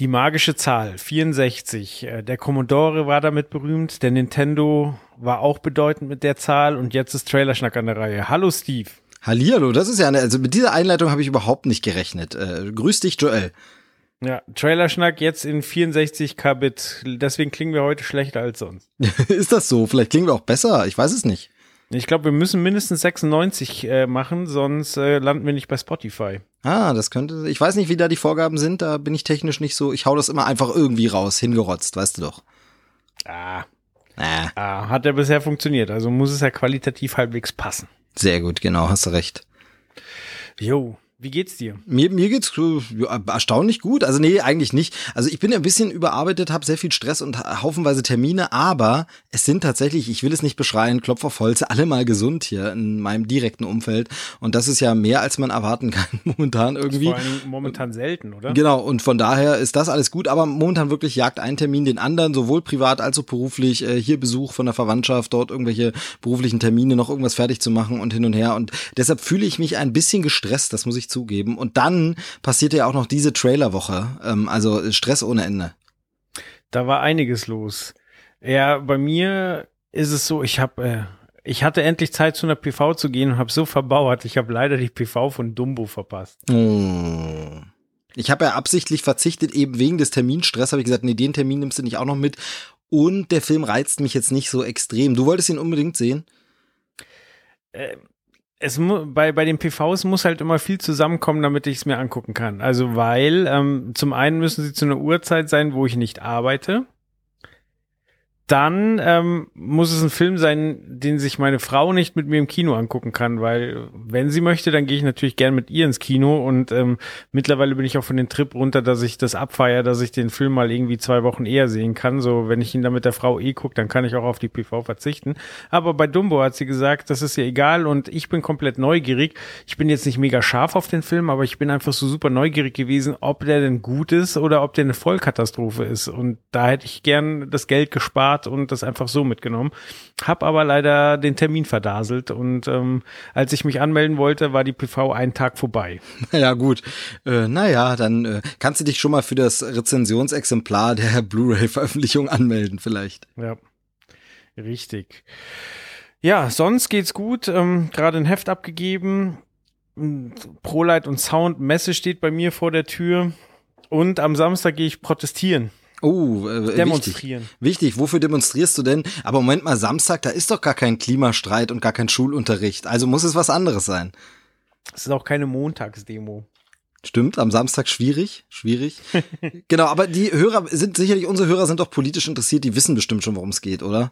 Die magische Zahl 64. Äh, Der Commodore war damit berühmt, der Nintendo war auch bedeutend mit der Zahl und jetzt ist Trailerschnack an der Reihe. Hallo Steve. Hallihallo, das ist ja eine, also mit dieser Einleitung habe ich überhaupt nicht gerechnet. Äh, grüß dich, Joel. Ja, Trailerschnack jetzt in 64 Kbit. Deswegen klingen wir heute schlechter als sonst. ist das so? Vielleicht klingen wir auch besser. Ich weiß es nicht. Ich glaube, wir müssen mindestens 96 äh, machen, sonst äh, landen wir nicht bei Spotify. Ah, das könnte. Ich weiß nicht, wie da die Vorgaben sind. Da bin ich technisch nicht so. Ich hau das immer einfach irgendwie raus, hingerotzt, weißt du doch. Ah, Ah, ah hat ja bisher funktioniert. Also muss es ja qualitativ halbwegs passen. sehr gut, genau, hast du recht. Jo, wie geht's dir? Mir, mir geht's erstaunlich gut. Also nee, eigentlich nicht. Also ich bin ein bisschen überarbeitet, habe sehr viel Stress und ha- haufenweise Termine, aber es sind tatsächlich, ich will es nicht beschreien, Klopf auf Holz, alle mal gesund hier in meinem direkten Umfeld. Und das ist ja mehr, als man erwarten kann momentan irgendwie. Vor allem momentan selten, oder? Genau, und von daher ist das alles gut, aber momentan wirklich jagt ein Termin den anderen, sowohl privat als auch beruflich. Äh, hier Besuch von der Verwandtschaft, dort irgendwelche beruflichen Termine, noch irgendwas fertig zu machen und hin und her. Und deshalb fühle ich mich ein bisschen gestresst, das muss ich zugeben. Und dann passiert ja auch noch diese Trailerwoche, ähm, also Stress ohne Ende. Da war einiges los. Ja, bei mir ist es so, ich habe äh, ich hatte endlich Zeit zu einer PV zu gehen und habe so verbauert, ich habe leider die PV von Dumbo verpasst. Oh. Ich habe ja absichtlich verzichtet, eben wegen des Terminstress, habe ich gesagt, nee, den Termin nimmst du nicht auch noch mit. Und der Film reizt mich jetzt nicht so extrem. Du wolltest ihn unbedingt sehen? Es mu bei bei den PVs muss halt immer viel zusammenkommen, damit ich es mir angucken kann. Also weil ähm, zum einen müssen sie zu einer Uhrzeit sein, wo ich nicht arbeite. Dann ähm, muss es ein Film sein, den sich meine Frau nicht mit mir im Kino angucken kann, weil wenn sie möchte, dann gehe ich natürlich gern mit ihr ins Kino und ähm, mittlerweile bin ich auch von den Trip runter, dass ich das abfeier, dass ich den Film mal irgendwie zwei Wochen eher sehen kann. So, wenn ich ihn dann mit der Frau eh gucke, dann kann ich auch auf die PV verzichten. Aber bei Dumbo hat sie gesagt, das ist ihr egal und ich bin komplett neugierig. Ich bin jetzt nicht mega scharf auf den Film, aber ich bin einfach so super neugierig gewesen, ob der denn gut ist oder ob der eine Vollkatastrophe ist. Und da hätte ich gern das Geld gespart und das einfach so mitgenommen. Hab aber leider den Termin verdaselt und ähm, als ich mich anmelden wollte, war die PV einen Tag vorbei. Ja gut, äh, naja, dann äh, kannst du dich schon mal für das Rezensionsexemplar der Blu-ray-Veröffentlichung anmelden vielleicht. Ja, richtig. Ja, sonst geht's gut. Ähm, Gerade ein Heft abgegeben. Mm, ProLight und Sound Messe steht bei mir vor der Tür. Und am Samstag gehe ich protestieren, Oh, äh, wichtig. demonstrieren. Wichtig, wofür demonstrierst du denn? Aber Moment mal, Samstag, da ist doch gar kein Klimastreit und gar kein Schulunterricht. Also muss es was anderes sein. Es ist auch keine Montagsdemo. Stimmt, am Samstag schwierig, schwierig. genau, aber die Hörer sind sicherlich, unsere Hörer sind doch politisch interessiert, die wissen bestimmt schon, worum es geht, oder?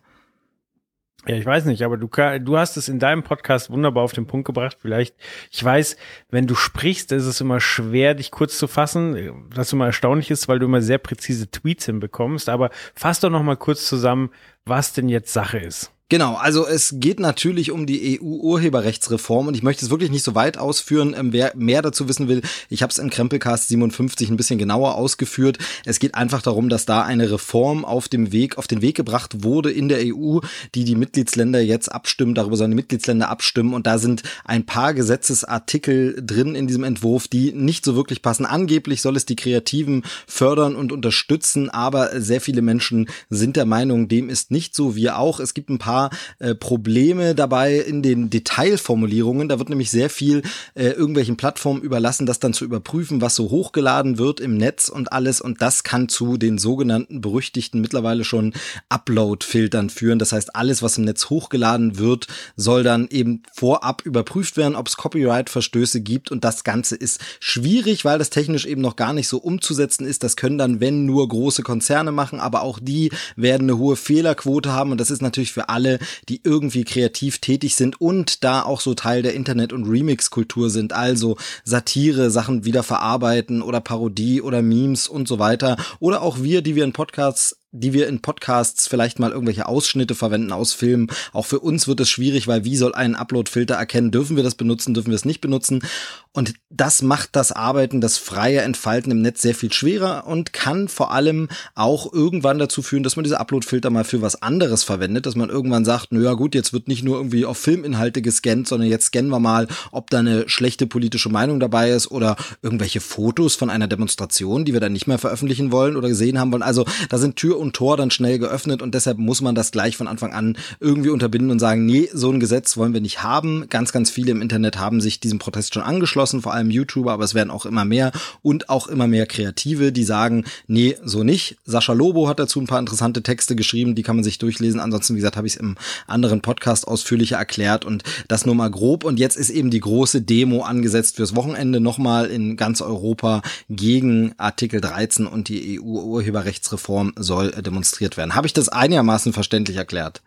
Ja, ich weiß nicht, aber du, du hast es in deinem Podcast wunderbar auf den Punkt gebracht. Vielleicht, ich weiß, wenn du sprichst, ist es immer schwer, dich kurz zu fassen, was immer erstaunlich ist, weil du immer sehr präzise Tweets hinbekommst. Aber fass doch noch mal kurz zusammen, was denn jetzt Sache ist. Genau, also es geht natürlich um die EU-Urheberrechtsreform und ich möchte es wirklich nicht so weit ausführen. Ähm, wer mehr dazu wissen will, ich habe es in Krempelcast 57 ein bisschen genauer ausgeführt. Es geht einfach darum, dass da eine Reform auf dem Weg, auf den Weg gebracht wurde in der EU, die die Mitgliedsländer jetzt abstimmen, darüber sollen die Mitgliedsländer abstimmen und da sind ein paar Gesetzesartikel drin in diesem Entwurf, die nicht so wirklich passen. Angeblich soll es die Kreativen fördern und unterstützen, aber sehr viele Menschen sind der Meinung, dem ist nicht so. Wir auch. Es gibt ein paar äh, Probleme dabei in den Detailformulierungen. Da wird nämlich sehr viel äh, irgendwelchen Plattformen überlassen, das dann zu überprüfen, was so hochgeladen wird im Netz und alles. Und das kann zu den sogenannten berüchtigten mittlerweile schon Upload-Filtern führen. Das heißt, alles, was im Netz hochgeladen wird, soll dann eben vorab überprüft werden, ob es Copyright-Verstöße gibt. Und das Ganze ist schwierig, weil das technisch eben noch gar nicht so umzusetzen ist. Das können dann, wenn nur große Konzerne machen, aber auch die werden eine hohe Fehlerquote haben. Und das ist natürlich für alle alle, die irgendwie kreativ tätig sind und da auch so Teil der Internet- und Remix-Kultur sind, also Satire, Sachen wieder verarbeiten oder Parodie oder Memes und so weiter. Oder auch wir, die wir in Podcasts die wir in Podcasts vielleicht mal irgendwelche Ausschnitte verwenden aus Filmen. Auch für uns wird es schwierig, weil wie soll ein Upload-Filter erkennen, dürfen wir das benutzen, dürfen wir es nicht benutzen? Und das macht das Arbeiten, das freie Entfalten im Netz sehr viel schwerer und kann vor allem auch irgendwann dazu führen, dass man diese Upload-Filter mal für was anderes verwendet, dass man irgendwann sagt, naja gut, jetzt wird nicht nur irgendwie auf Filminhalte gescannt, sondern jetzt scannen wir mal, ob da eine schlechte politische Meinung dabei ist oder irgendwelche Fotos von einer Demonstration, die wir dann nicht mehr veröffentlichen wollen oder gesehen haben wollen. Also da sind Tür und Tor dann schnell geöffnet und deshalb muss man das gleich von Anfang an irgendwie unterbinden und sagen, nee, so ein Gesetz wollen wir nicht haben. Ganz, ganz viele im Internet haben sich diesem Protest schon angeschlossen geschlossen, vor allem YouTuber, aber es werden auch immer mehr und auch immer mehr Kreative, die sagen, nee, so nicht. Sascha Lobo hat dazu ein paar interessante Texte geschrieben, die kann man sich durchlesen. Ansonsten, wie gesagt, habe ich es im anderen Podcast ausführlicher erklärt und das nur mal grob. Und jetzt ist eben die große Demo angesetzt fürs Wochenende nochmal in ganz Europa gegen Artikel 13 und die EU-Urheberrechtsreform soll demonstriert werden. Habe ich das einigermaßen verständlich erklärt?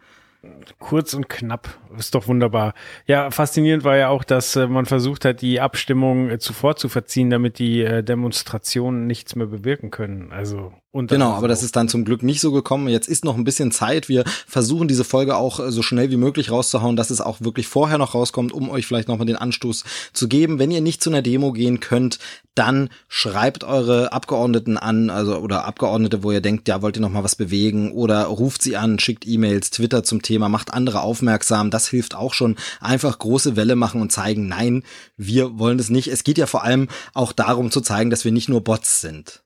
kurz und knapp. Ist doch wunderbar. Ja, faszinierend war ja auch, dass äh, man versucht hat, die Abstimmung äh, zuvor zu verziehen, damit die äh, Demonstrationen nichts mehr bewirken können. Also genau, aber das ist dann zum Glück nicht so gekommen. Jetzt ist noch ein bisschen Zeit. Wir versuchen diese Folge auch äh, so schnell wie möglich rauszuhauen, dass es auch wirklich vorher noch rauskommt, um euch vielleicht nochmal den Anstoß zu geben. Wenn ihr nicht zu einer Demo gehen könnt, dann schreibt eure Abgeordneten an, also oder Abgeordnete, wo ihr denkt, ja, wollt ihr noch mal was bewegen oder ruft sie an, schickt E-Mails, Twitter zum Thema, macht andere aufmerksam. Das hilft auch schon. Einfach große Welle machen und zeigen, nein, wir wollen es nicht. Es geht ja vor allem auch darum zu zeigen, dass wir nicht nur Bots sind.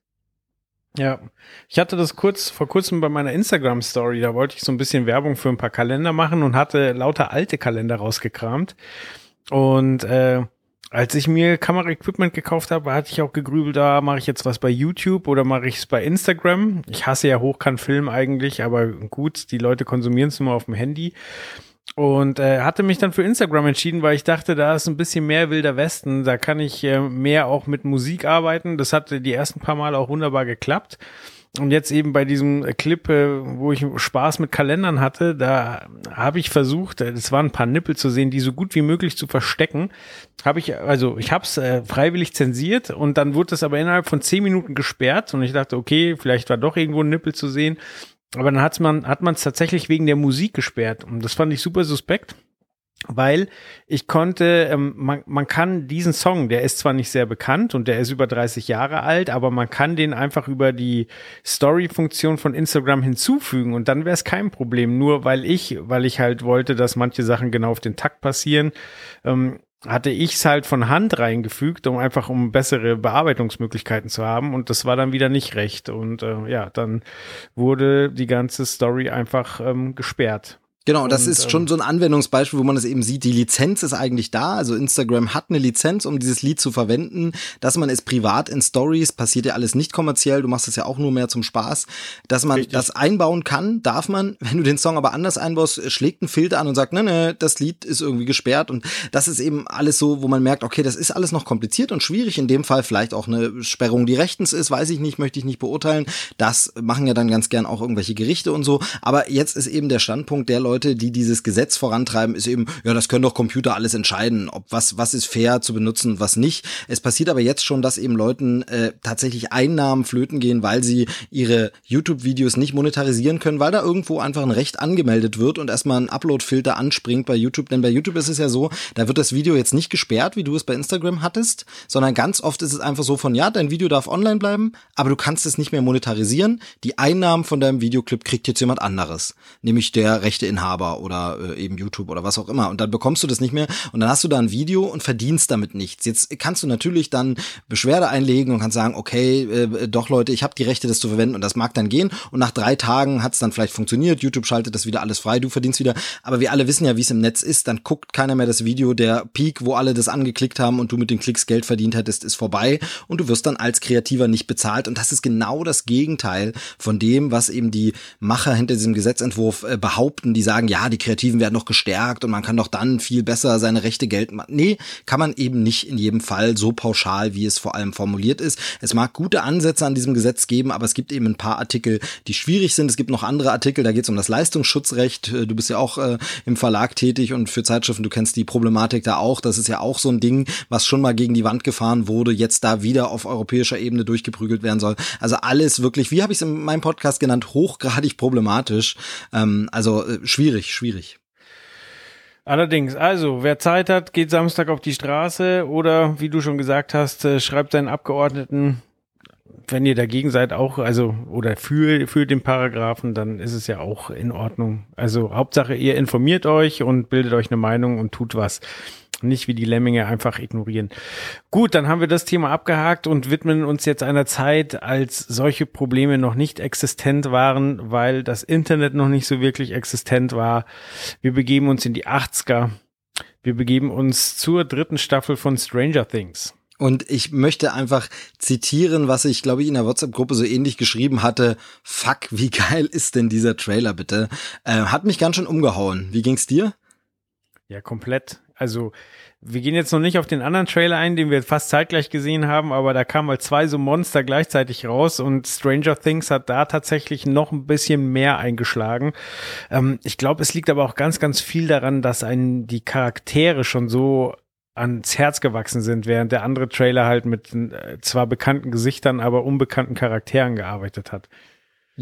Ja, ich hatte das kurz vor kurzem bei meiner Instagram Story, da wollte ich so ein bisschen Werbung für ein paar Kalender machen und hatte lauter alte Kalender rausgekramt. Und äh, als ich mir Kameraequipment gekauft habe, hatte ich auch gegrübelt, da mache ich jetzt was bei YouTube oder mache ich es bei Instagram. Ich hasse ja Hochkant-Film eigentlich, aber gut, die Leute konsumieren es nur auf dem Handy. Und äh, hatte mich dann für Instagram entschieden, weil ich dachte, da ist ein bisschen mehr wilder Westen. Da kann ich äh, mehr auch mit Musik arbeiten. Das hatte die ersten paar Mal auch wunderbar geklappt. Und jetzt eben bei diesem Clip, äh, wo ich Spaß mit Kalendern hatte, da habe ich versucht, äh, es waren ein paar Nippel zu sehen, die so gut wie möglich zu verstecken. Habe ich, also ich habe es äh, freiwillig zensiert und dann wurde es aber innerhalb von zehn Minuten gesperrt und ich dachte, okay, vielleicht war doch irgendwo ein Nippel zu sehen. Aber dann hat's man, hat man es tatsächlich wegen der Musik gesperrt. Und das fand ich super suspekt, weil ich konnte, ähm, man, man kann diesen Song, der ist zwar nicht sehr bekannt und der ist über 30 Jahre alt, aber man kann den einfach über die Story-Funktion von Instagram hinzufügen und dann wäre es kein Problem. Nur weil ich, weil ich halt wollte, dass manche Sachen genau auf den Takt passieren, ähm, hatte ich es halt von Hand reingefügt, um einfach um bessere Bearbeitungsmöglichkeiten zu haben und das war dann wieder nicht recht und äh, ja, dann wurde die ganze Story einfach ähm, gesperrt. Genau, das und, ist schon ähm, so ein Anwendungsbeispiel, wo man es eben sieht, die Lizenz ist eigentlich da. Also Instagram hat eine Lizenz, um dieses Lied zu verwenden. Dass man es privat in Stories, passiert ja alles nicht kommerziell, du machst es ja auch nur mehr zum Spaß. Dass man richtig. das einbauen kann, darf man. Wenn du den Song aber anders einbaust, schlägt ein Filter an und sagt, ne, ne, das Lied ist irgendwie gesperrt. Und das ist eben alles so, wo man merkt, okay, das ist alles noch kompliziert und schwierig. In dem Fall vielleicht auch eine Sperrung, die rechtens ist, weiß ich nicht, möchte ich nicht beurteilen. Das machen ja dann ganz gern auch irgendwelche Gerichte und so. Aber jetzt ist eben der Standpunkt der Leute, Leute, die dieses Gesetz vorantreiben, ist eben, ja, das können doch Computer alles entscheiden, ob was, was ist fair zu benutzen, was nicht. Es passiert aber jetzt schon, dass eben Leuten äh, tatsächlich Einnahmen flöten gehen, weil sie ihre YouTube-Videos nicht monetarisieren können, weil da irgendwo einfach ein Recht angemeldet wird und erstmal ein Upload-Filter anspringt bei YouTube. Denn bei YouTube ist es ja so, da wird das Video jetzt nicht gesperrt, wie du es bei Instagram hattest, sondern ganz oft ist es einfach so von, ja, dein Video darf online bleiben, aber du kannst es nicht mehr monetarisieren. Die Einnahmen von deinem Videoclip kriegt jetzt jemand anderes, nämlich der Rechteinhaber Inhaber oder äh, eben YouTube oder was auch immer. Und dann bekommst du das nicht mehr und dann hast du da ein Video und verdienst damit nichts. Jetzt kannst du natürlich dann Beschwerde einlegen und kannst sagen, okay, äh, doch Leute, ich habe die Rechte, das zu verwenden und das mag dann gehen. Und nach drei Tagen hat es dann vielleicht funktioniert. YouTube schaltet das wieder alles frei, du verdienst wieder. Aber wir alle wissen ja, wie es im Netz ist. Dann guckt keiner mehr das Video. Der Peak, wo alle das angeklickt haben und du mit den Klicks Geld verdient hättest, ist vorbei und du wirst dann als Kreativer nicht bezahlt. Und das ist genau das Gegenteil von dem, was eben die Macher hinter diesem Gesetzentwurf äh, behaupten. Die sagen, ja, die Kreativen werden noch gestärkt und man kann doch dann viel besser seine Rechte machen. Nee, kann man eben nicht in jedem Fall so pauschal, wie es vor allem formuliert ist. Es mag gute Ansätze an diesem Gesetz geben, aber es gibt eben ein paar Artikel, die schwierig sind. Es gibt noch andere Artikel, da geht es um das Leistungsschutzrecht. Äh, du bist ja auch äh, im Verlag tätig und für Zeitschriften, du kennst die Problematik da auch. Das ist ja auch so ein Ding, was schon mal gegen die Wand gefahren wurde, jetzt da wieder auf europäischer Ebene durchgeprügelt werden soll. Also alles wirklich, wie habe ich es in meinem Podcast genannt, hochgradig problematisch. Ähm, also äh, schwierig, schwierig. Allerdings, also wer Zeit hat, geht Samstag auf die Straße oder wie du schon gesagt hast, äh, schreibt seinen Abgeordneten, wenn ihr dagegen seid, auch, also oder für, für den Paragraphen, dann ist es ja auch in Ordnung. Also Hauptsache, ihr informiert euch und bildet euch eine Meinung und tut was nicht wie die Lemminge einfach ignorieren. Gut, dann haben wir das Thema abgehakt und widmen uns jetzt einer Zeit, als solche Probleme noch nicht existent waren, weil das Internet noch nicht so wirklich existent war. Wir begeben uns in die 80er. Wir begeben uns zur dritten Staffel von Stranger Things. Und ich möchte einfach zitieren, was ich, glaube ich, in der WhatsApp-Gruppe so ähnlich geschrieben hatte. Fuck, wie geil ist denn dieser Trailer bitte? Äh, hat mich ganz schön umgehauen. Wie ging's dir? Ja, komplett. Also wir gehen jetzt noch nicht auf den anderen Trailer ein, den wir fast zeitgleich gesehen haben, aber da kamen halt zwei so Monster gleichzeitig raus und Stranger Things hat da tatsächlich noch ein bisschen mehr eingeschlagen. Ähm, ich glaube, es liegt aber auch ganz, ganz viel daran, dass einen die Charaktere schon so ans Herz gewachsen sind, während der andere Trailer halt mit äh, zwar bekannten Gesichtern, aber unbekannten Charakteren gearbeitet hat.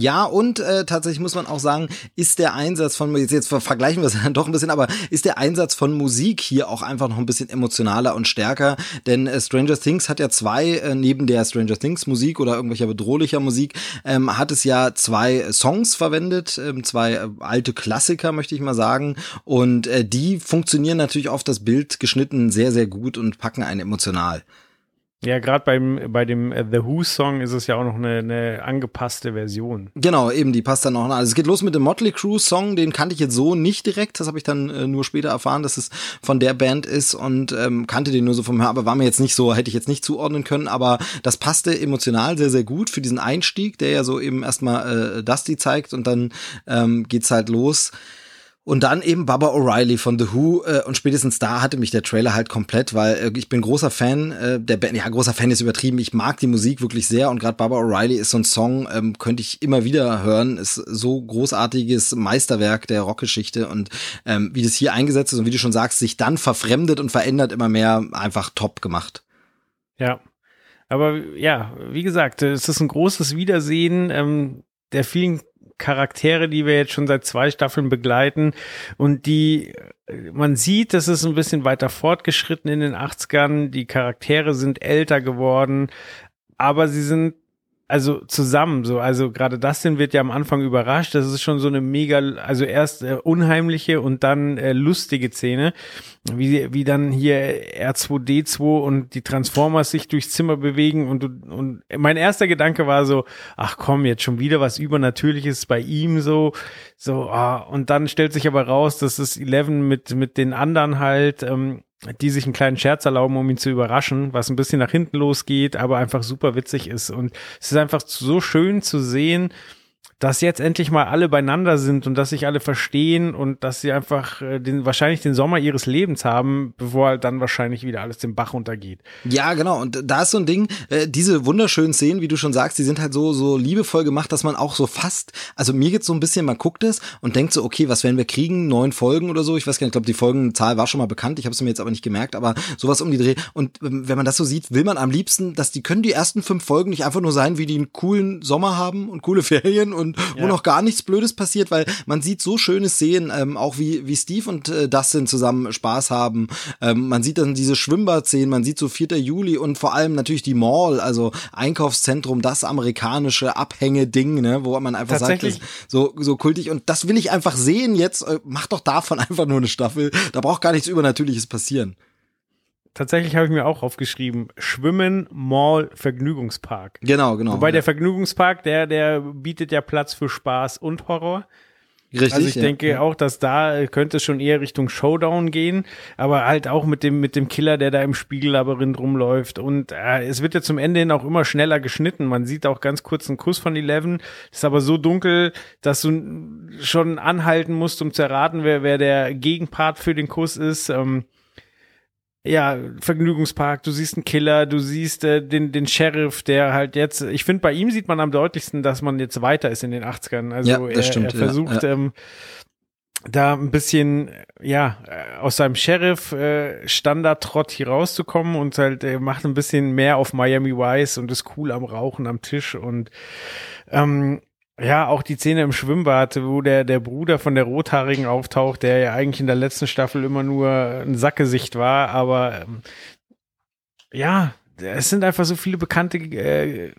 Ja, und äh, tatsächlich muss man auch sagen, ist der Einsatz von, jetzt, jetzt vergleichen wir es dann doch ein bisschen, aber ist der Einsatz von Musik hier auch einfach noch ein bisschen emotionaler und stärker? Denn äh, Stranger Things hat ja zwei, äh, neben der Stranger Things Musik oder irgendwelcher bedrohlicher Musik, ähm, hat es ja zwei Songs verwendet, ähm, zwei äh, alte Klassiker, möchte ich mal sagen. Und äh, die funktionieren natürlich auf das Bild geschnitten sehr, sehr gut und packen einen emotional. Ja, gerade beim bei dem äh, The Who Song ist es ja auch noch eine, eine angepasste Version. Genau, eben, die passt dann auch noch. Also es geht los mit dem Motley Crue Song, den kannte ich jetzt so nicht direkt. Das habe ich dann äh, nur später erfahren, dass es von der Band ist und ähm, kannte den nur so vom Hören, aber war mir jetzt nicht so, hätte ich jetzt nicht zuordnen können. Aber das passte emotional sehr, sehr gut für diesen Einstieg, der ja so eben erstmal äh, Dusty zeigt und dann ähm, geht's halt los. Und dann eben Baba O'Reilly von The Who äh, und spätestens da hatte mich der Trailer halt komplett, weil äh, ich bin großer Fan äh, der Band, ja großer Fan ist übertrieben, ich mag die Musik wirklich sehr und gerade Baba O'Reilly ist so ein Song, ähm, könnte ich immer wieder hören, ist so großartiges Meisterwerk der Rockgeschichte und ähm, wie das hier eingesetzt ist und wie du schon sagst, sich dann verfremdet und verändert immer mehr, einfach top gemacht. Ja, aber ja, wie gesagt, es ist ein großes Wiedersehen ähm, der vielen Charaktere, die wir jetzt schon seit zwei Staffeln begleiten und die man sieht, das ist ein bisschen weiter fortgeschritten in den 80ern. Die Charaktere sind älter geworden, aber sie sind also zusammen so, also gerade Dustin wird ja am Anfang überrascht, das ist schon so eine mega, also erst äh, unheimliche und dann äh, lustige Szene, wie, wie dann hier R2D2 und die Transformers sich durchs Zimmer bewegen und, und mein erster Gedanke war so, ach komm, jetzt schon wieder was Übernatürliches bei ihm so, so, ah, und dann stellt sich aber raus, dass es Eleven mit, mit den anderen halt, ähm, die sich einen kleinen Scherz erlauben, um ihn zu überraschen, was ein bisschen nach hinten losgeht, aber einfach super witzig ist. Und es ist einfach so schön zu sehen, dass jetzt endlich mal alle beieinander sind und dass sich alle verstehen und dass sie einfach äh, den, wahrscheinlich den Sommer ihres Lebens haben, bevor halt dann wahrscheinlich wieder alles den Bach runtergeht. Ja, genau. Und da ist so ein Ding, äh, diese wunderschönen Szenen, wie du schon sagst, die sind halt so, so liebevoll gemacht, dass man auch so fast, also mir geht's so ein bisschen, man guckt es und denkt so, okay, was werden wir kriegen? Neun Folgen oder so? Ich weiß gar nicht, ich glaube, die Folgenzahl war schon mal bekannt, ich habe es mir jetzt aber nicht gemerkt, aber sowas um die Dreh. Und ähm, wenn man das so sieht, will man am liebsten, dass die können die ersten fünf Folgen nicht einfach nur sein, wie die einen coolen Sommer haben und coole Ferien und ja. wo noch gar nichts Blödes passiert, weil man sieht so schöne Szenen, ähm, auch wie, wie Steve und äh, Dustin zusammen Spaß haben. Ähm, man sieht dann diese Schwimmbad-Szenen, man sieht so 4. Juli und vor allem natürlich die Mall, also Einkaufszentrum, das amerikanische Abhänge-Ding, ne, wo man einfach sagt, so, so kultig. Und das will ich einfach sehen jetzt. Äh, mach doch davon einfach nur eine Staffel. Da braucht gar nichts Übernatürliches passieren. Tatsächlich habe ich mir auch aufgeschrieben, Schwimmen, Mall, Vergnügungspark. Genau, genau. Wobei ja. der Vergnügungspark, der, der bietet ja Platz für Spaß und Horror. Richtig, also ich ja. denke auch, dass da könnte es schon eher Richtung Showdown gehen, aber halt auch mit dem mit dem Killer, der da im Spiegellabyrinth rumläuft und äh, es wird ja zum Ende hin auch immer schneller geschnitten. Man sieht auch ganz kurz einen Kuss von Eleven, ist aber so dunkel, dass du schon anhalten musst, um zu erraten, wer wer der Gegenpart für den Kuss ist. Ähm, ja, Vergnügungspark, du siehst einen Killer, du siehst äh, den, den Sheriff, der halt jetzt, ich finde, bei ihm sieht man am deutlichsten, dass man jetzt weiter ist in den 80ern. Also Ja, er, stimmt, er ja, versucht, ja. Ähm, da ein bisschen, ja, äh, aus seinem Sheriff-Standard-Trott hier rauszukommen und halt äh, macht ein bisschen mehr auf Miami Vice und ist cool am Rauchen am Tisch und ähm, ja, auch die Szene im Schwimmbad, wo der, der Bruder von der Rothaarigen auftaucht, der ja eigentlich in der letzten Staffel immer nur ein Sackgesicht war, aber ähm, ja, es sind einfach so viele bekannte äh,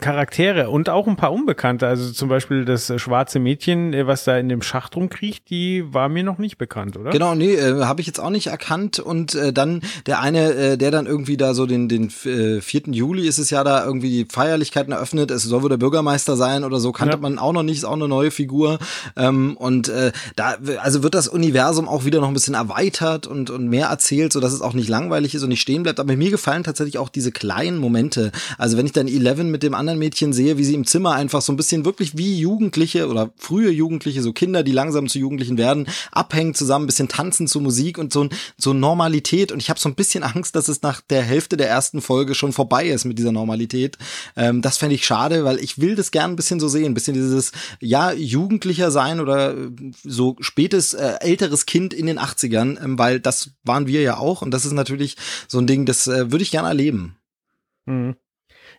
Charaktere und auch ein paar unbekannte. Also zum Beispiel das schwarze Mädchen, äh, was da in dem Schacht rumkriecht, die war mir noch nicht bekannt, oder? Genau, nee, äh, habe ich jetzt auch nicht erkannt. Und äh, dann der eine, äh, der dann irgendwie da so den, den äh, 4. Juli ist es ja da irgendwie die Feierlichkeiten eröffnet. Es soll wohl der Bürgermeister sein oder so, kannte Ja. man auch noch nicht, ist auch eine neue Figur. Ähm, und äh, da, also wird das Universum auch wieder noch ein bisschen erweitert und, und mehr erzählt, so dass es auch nicht langweilig ist und nicht stehen bleibt. Aber mir gefallen tatsächlich auch diese kleinen Momente. Also wenn ich dann Eleven mit dem anderen Mädchen sehe, wie sie im Zimmer einfach so ein bisschen wirklich wie Jugendliche oder frühe Jugendliche, so Kinder, die langsam zu Jugendlichen werden, abhängen zusammen, bisschen tanzen zu Musik und so, so Normalität. Und ich habe so ein bisschen Angst, dass es nach der Hälfte der ersten Folge schon vorbei ist mit dieser Normalität. Ähm, das fände ich schade, weil ich will das gern ein bisschen so sehen, ein bisschen dieses, ja, Jugendlicher sein oder äh, so spätes, äh, älteres Kind in den 80ern, ähm, weil das waren wir ja auch. Und das ist natürlich so ein Ding, das äh, würde ich gern erleben. Mhm.